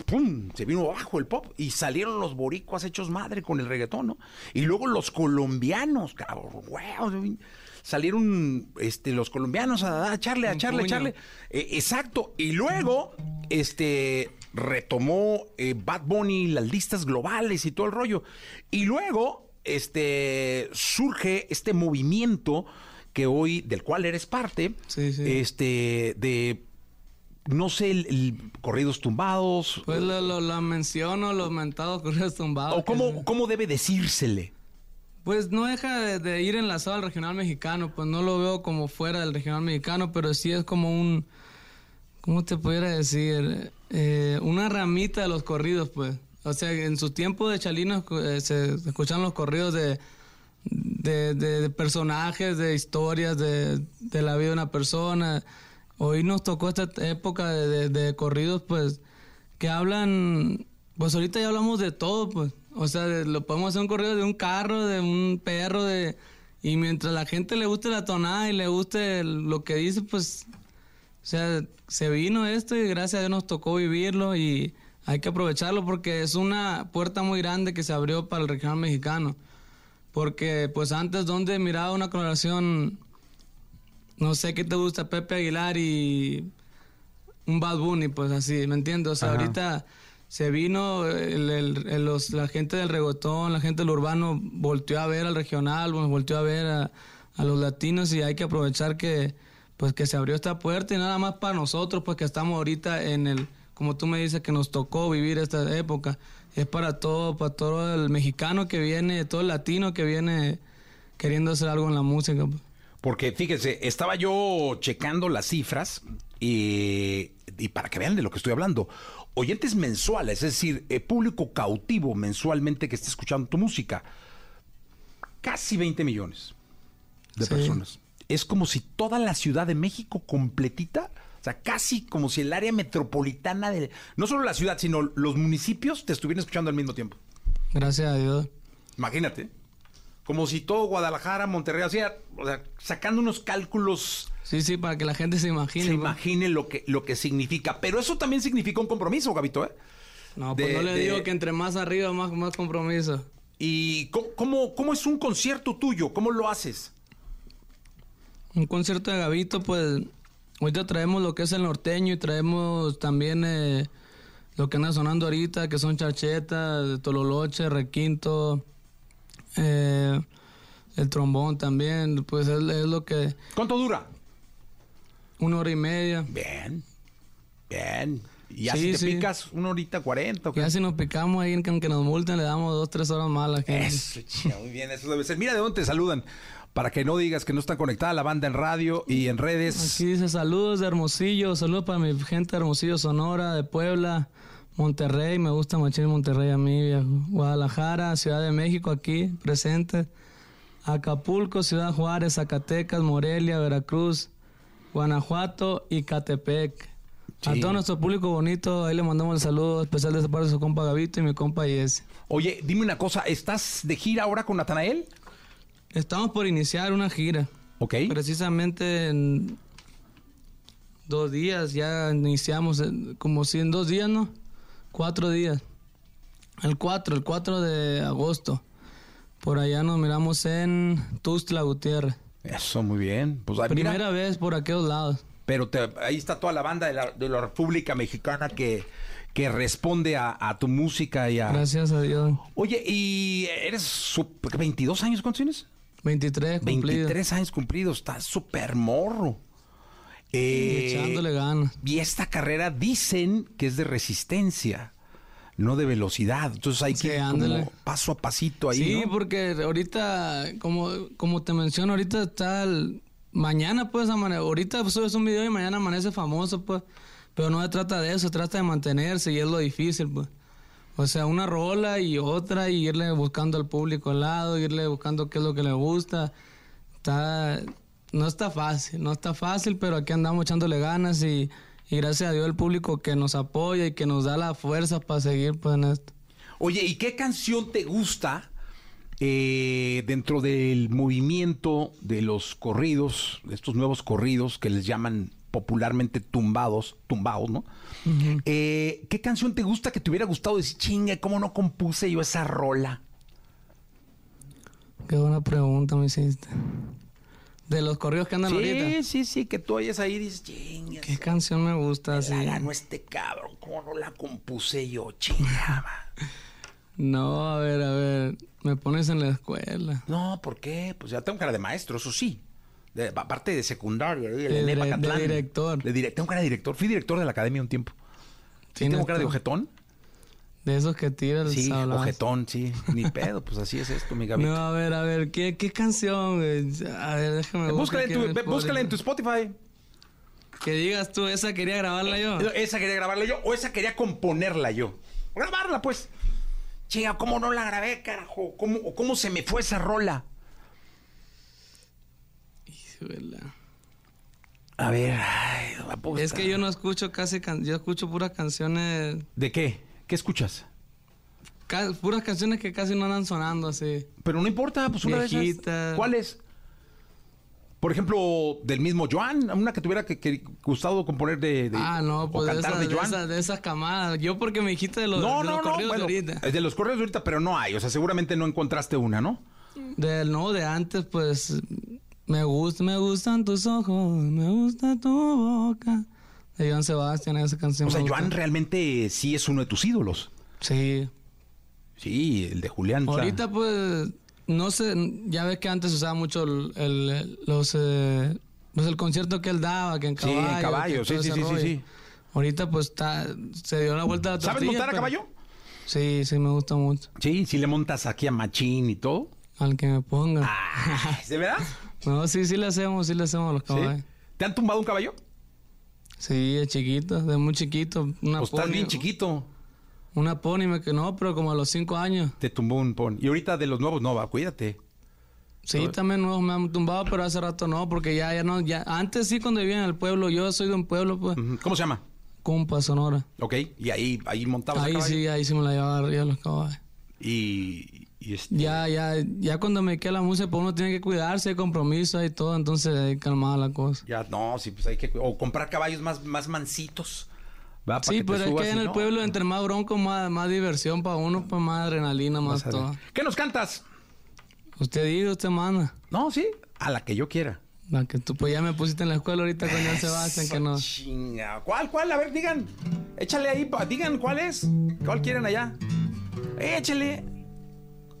¡pum! se vino abajo el pop y salieron los boricuas hechos madre con el reggaetón, ¿no? Y luego los colombianos, cabrón, wow, salieron este, los colombianos a, a echarle, a
Con
echarle, a. Eh, exacto. Y luego, este, retomó eh, Bad Bunny las listas globales y todo el rollo. Y luego, este, surge este movimiento que hoy, del cual eres parte, este, de, no sé, el, el corridos tumbados.
Pues lo, lo, lo menciono, los mentados corridos tumbados.
¿O cómo, cómo debe decírsele?
Pues no deja de, ir enlazado al regional mexicano, pues no lo veo como fuera del regional mexicano, pero sí es como un, ¿cómo te pudiera decir? Eh, una ramita de los corridos, pues. O sea, en su tiempo de Chalinos eh, se escuchan los corridos de, de, de- de personajes, de historias, de, la vida de una persona. Hoy nos tocó esta época de corridos, pues, que hablan, pues ahorita ya hablamos de todo, pues. O sea, lo podemos hacer un corrido de un carro, de un perro, de... Y mientras la gente le guste la tonada y le guste lo que dice, pues... O sea, se vino esto y gracias a Dios nos tocó vivirlo y hay que aprovecharlo porque es una puerta muy grande que se abrió para el regional mexicano. Porque pues antes donde miraba una colaboración, no sé qué te gusta, Pepe Aguilar y un Bad Bunny, pues así, ¿me entiendes? O sea,
Ajá.
ahorita se vino el- el- los- la gente del reggaetón, la gente del urbano volteó a ver al regional, volteó a ver a, a los latinos y hay que aprovechar que pues que se abrió esta puerta y nada más para nosotros, pues que estamos ahorita en el, como tú me dices, que nos tocó vivir esta época. Es para todo, para todo el mexicano que viene, todo el latino que viene queriendo hacer algo en la música. pues.
Porque fíjense, estaba yo checando las cifras y, y para que vean de lo que estoy hablando. Oyentes mensuales, es decir, eh, público cautivo mensualmente que esté escuchando tu música. Casi 20 millones de
Sí.
personas. Es como si toda la Ciudad de México completita, o sea, casi como si el área metropolitana de... No solo la ciudad, sino los municipios te estuvieran escuchando al mismo tiempo.
Gracias a Dios.
Imagínate. Como si todo Guadalajara, Monterrey, o sea, o sea, sacando unos cálculos.
Sí, sí, para que la gente se imagine.
Se imagine lo que, lo que significa. Pero eso también significa un compromiso, Gabito, ¿eh?
No, pues
De-
no le
de-
digo que entre más arriba, más, más compromiso.
¿Y cómo, cómo, cómo es un concierto tuyo? ¿Cómo lo haces?
Un concierto de Gavito, pues ahorita traemos lo que es el norteño y traemos también eh, lo que anda sonando ahorita, que son charchetas, tololoche, requinto, eh, el trombón también, pues es, es lo que...
¿Cuánto dura?
Una hora y media.
Bien, bien. ¿Y ya
Sí,
si te
sí.
picas una horita cuarenta?
Ya si nos picamos ahí, que aunque nos multen, le damos dos, tres horas más a la gente.
Eso, chica, muy bien, eso debe ser. Mira de dónde te saludan. Para que no digas que no está conectada la banda en radio y en redes.
Aquí dice saludos de Hermosillo, saludos para mi gente de Hermosillo, Sonora, de Puebla, Monterrey, me gusta machín Monterrey a mí, viejo. Guadalajara, Ciudad de México aquí, presente. Acapulco, Ciudad Juárez, Zacatecas, Morelia, Veracruz, Guanajuato y Catepec. A todo nuestro público bonito, ahí le mandamos el saludo especial de esa parte de su compa Gavito y mi compa Yes.
Oye, dime una cosa, ¿estás de gira ahora con Natanael?
Estamos por iniciar una gira.
Ok.
Precisamente en dos días ya iniciamos, como si en dos días, ¿no? Cuatro días. El 4, el 4 de agosto. Por allá nos miramos en Tustla Gutiérrez.
Eso, muy bien. Pues, mira.
Primera vez por aquellos lados.
Pero te- ahí está toda la banda de la, de la República Mexicana que, que responde a, a tu música y a...
Gracias a Dios.
Oye, ¿y eres su- 22 años? ¿Cuántos tienes?
23 cumplidos.
23 años cumplidos. Estás súper morro. Eh,
echándole ganas.
Y esta carrera dicen que es de resistencia, no de velocidad. Entonces hay que ir como
ándale.
paso a pasito ahí,
Sí,
¿no?
porque ahorita, como, como te menciono, ahorita está el- mañana pues amane- ahorita subes un video y mañana amanece famoso pues, pero no se trata de eso, se trata de mantenerse y es lo difícil pues. O sea, una rola y otra y irle buscando al público al lado, irle buscando qué es lo que le gusta. Está, no está fácil, no está fácil, pero aquí andamos echándole ganas y, y gracias a Dios el público que nos apoya y que nos da la fuerza para seguir pues en esto.
Oye, ¿y qué canción te gusta eh, dentro del movimiento de los corridos, de estos nuevos corridos que les llaman popularmente tumbados, tumbados, ¿no? Eh, ¿Qué canción te gusta que te hubiera gustado decir, chinga, cómo no compuse yo esa rola?
Qué buena pregunta me hiciste. De los corridos que andan
Sí,
ahorita.
sí, sí, que tú oyes ahí y dices, chinga,
¿Qué canción me gusta
la ganó este cabrón, cómo no la compuse yo, chingaba.
No, a ver, a ver, me pones en la escuela.
No, ¿por qué? Pues ya tengo cara de maestro, eso sí. De, aparte de secundaria, de,
De dire- de director.
De tengo cara de director. Fui director de la academia un tiempo. Sí, tengo cara de ojetón.
De esos que tiran
Sí, ojetón, sí. Ni pedo, pues así es esto, mi Gabito.
No, a ver, a ver, ¿qué, qué canción? A ver, déjame
Búscala en, tu, búscala en tu
Spotify. Que digas tú, esa quería grabarla yo.
Esa quería grabarla yo o esa quería componerla yo. Grabarla, pues. Chinga, ¿cómo no la grabé, carajo? ¿Cómo, o ¿Cómo se me fue esa rola? A ver, ay, la puedo
Es que yo no escucho casi, can- yo escucho puras canciones,
¿De qué? ¿Qué escuchas?
ca- puras canciones que casi no andan sonando así.
Pero no importa, pues una de esas.
Viejitas.
¿Cuáles? Por ejemplo, del mismo Joan, una que tuviera que, que gustado componer de, de-
Ah, no, pues
o
de
cantar
esas,
de
de,
Joan.
esas, de esas camadas. Yo porque me dijiste de los,
no,
de
no,
los
no,
corridos
bueno,
de ahorita.
es de los correos de ahorita, pero no hay, o sea, seguramente no encontraste una, ¿no?
Del no, de antes, pues me gusta, me gustan tus ojos, me gusta tu boca. De Joan Sebastián, esa canción.
O sea. Joan realmente sí es uno de tus ídolos.
Sí.
Sí, el de Julián.
Ahorita, pues, no sé, ya ves que antes usaba mucho el, el- los, eh, pues el concierto que él daba, que en
Sí, en
caballo.
caballo, sí, sí, sí, sí,
rollo.
sí.
Ahorita, pues, está, se dio la vuelta a la
¿Sabes montar a
pero-
caballo?
Sí, sí, me gusta mucho.
Sí, sí le montas aquí a Machín y todo.
Al que me ponga.
¿De verdad?
No, sí, sí le hacemos, sí le hacemos a los caballos.
¿Te han tumbado un caballo?
Sí, de chiquito, de muy chiquito. Una
Pues estás
pony.
bien chiquito.
Una pony me que no, pero como a los cinco años.
Te tumbó un pon. Y ahorita de los nuevos no, va, cuídate.
Sí, también nuevos me han tumbado, pero hace rato no, porque ya, ya no, ya. Antes sí, cuando vivía en el pueblo, yo soy de un pueblo, pues.
¿Cómo se llama?
Compa, Sonora.
Ok, y ahí, ahí montabas
Ahí sí, ahí sí me la llevaba arriba los caballos.
Y, y este-
Ya, ya, ya cuando me queda la música, pues uno tiene que cuidarse, compromiso y todo, entonces calmada la cosa.
Ya, no, sí, pues hay que... O comprar caballos más, más mansitos. ¿va?
Sí, pero es que
y
en el
no.
pueblo, entre más bronco, más, más diversión para uno, pues más adrenalina, más
ver.
todo.
¿Qué nos cantas?
Usted diga, usted manda.
No, sí, a la que yo quiera.
La que tú, pues ya me pusiste en la escuela ahorita con Joan Sebastián, que no.
Chinga. ¿Cuál, cuál? A ver, digan. Échale ahí, digan cuál es. ¿Cuál quieren allá? Échale.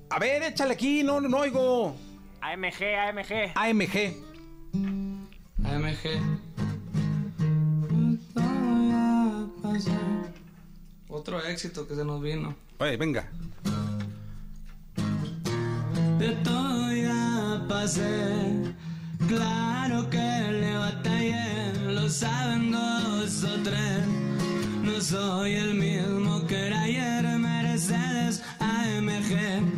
A ver, échale aquí, no, no, no oigo.
AMG, AMG.
AMG.
AMG. Otro éxito que se nos vino.
Oye, venga.
De todo ya pasé, claro que le batallé, lo saben dos o tres. No soy el mismo que era ayer, Mercedes AMG,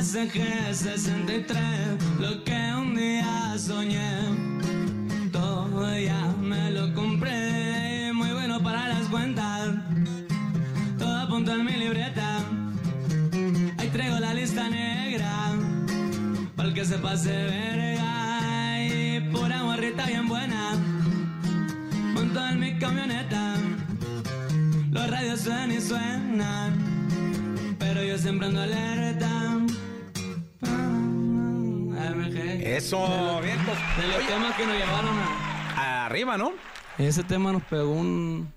clase G63, lo que un día soñé. Todo ya me lo compré, muy bueno para las cuentas, todo apunto en mi libreta. Ahí traigo la lista negra para el que se pase verga y pura morrita bien buena. Monto en mi camioneta, los radios suenan y suenan, pero yo siempre ando alerta. AMG.
Eso, bien. pues.
De los
Oye,
temas que nos llevaron a.
Arriba, ¿no?
Ese tema nos pegó un.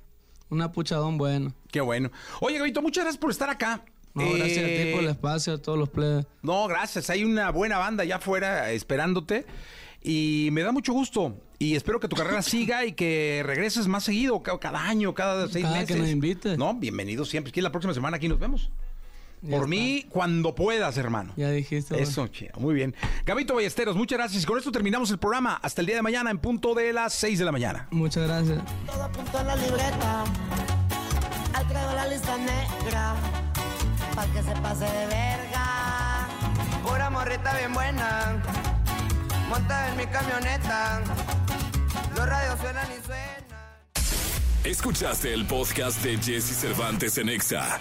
Una puchadón bueno.
Qué bueno. Oye, Gabito, muchas gracias por estar acá.
No, gracias a ti por el
Eh,
espacio, a todos los plebes.
No, gracias. Hay una buena banda allá afuera esperándote. Y me da mucho gusto. Y espero que tu carrera siga y que regreses más seguido, ca- cada año, cada seis
Cada
meses.
que nos invites.
No, bienvenido siempre. Es que la próxima semana aquí nos vemos. Por mí, cuando puedas, hermano.
Ya dijiste. bueno.
Eso, chido. Muy bien. Gabito Ballesteros, muchas gracias. Y con esto terminamos el programa. Hasta el día de mañana en punto de las 6 de la mañana.
Muchas gracias.
Todo apunto en la libreta. Al traigo la lista negra. Pa' que se pase de verga. Pura morrita bien buena. monta en mi camioneta. Los radios suenan y suenan.
Escuchaste el podcast de Jesse Cervantes en Exa.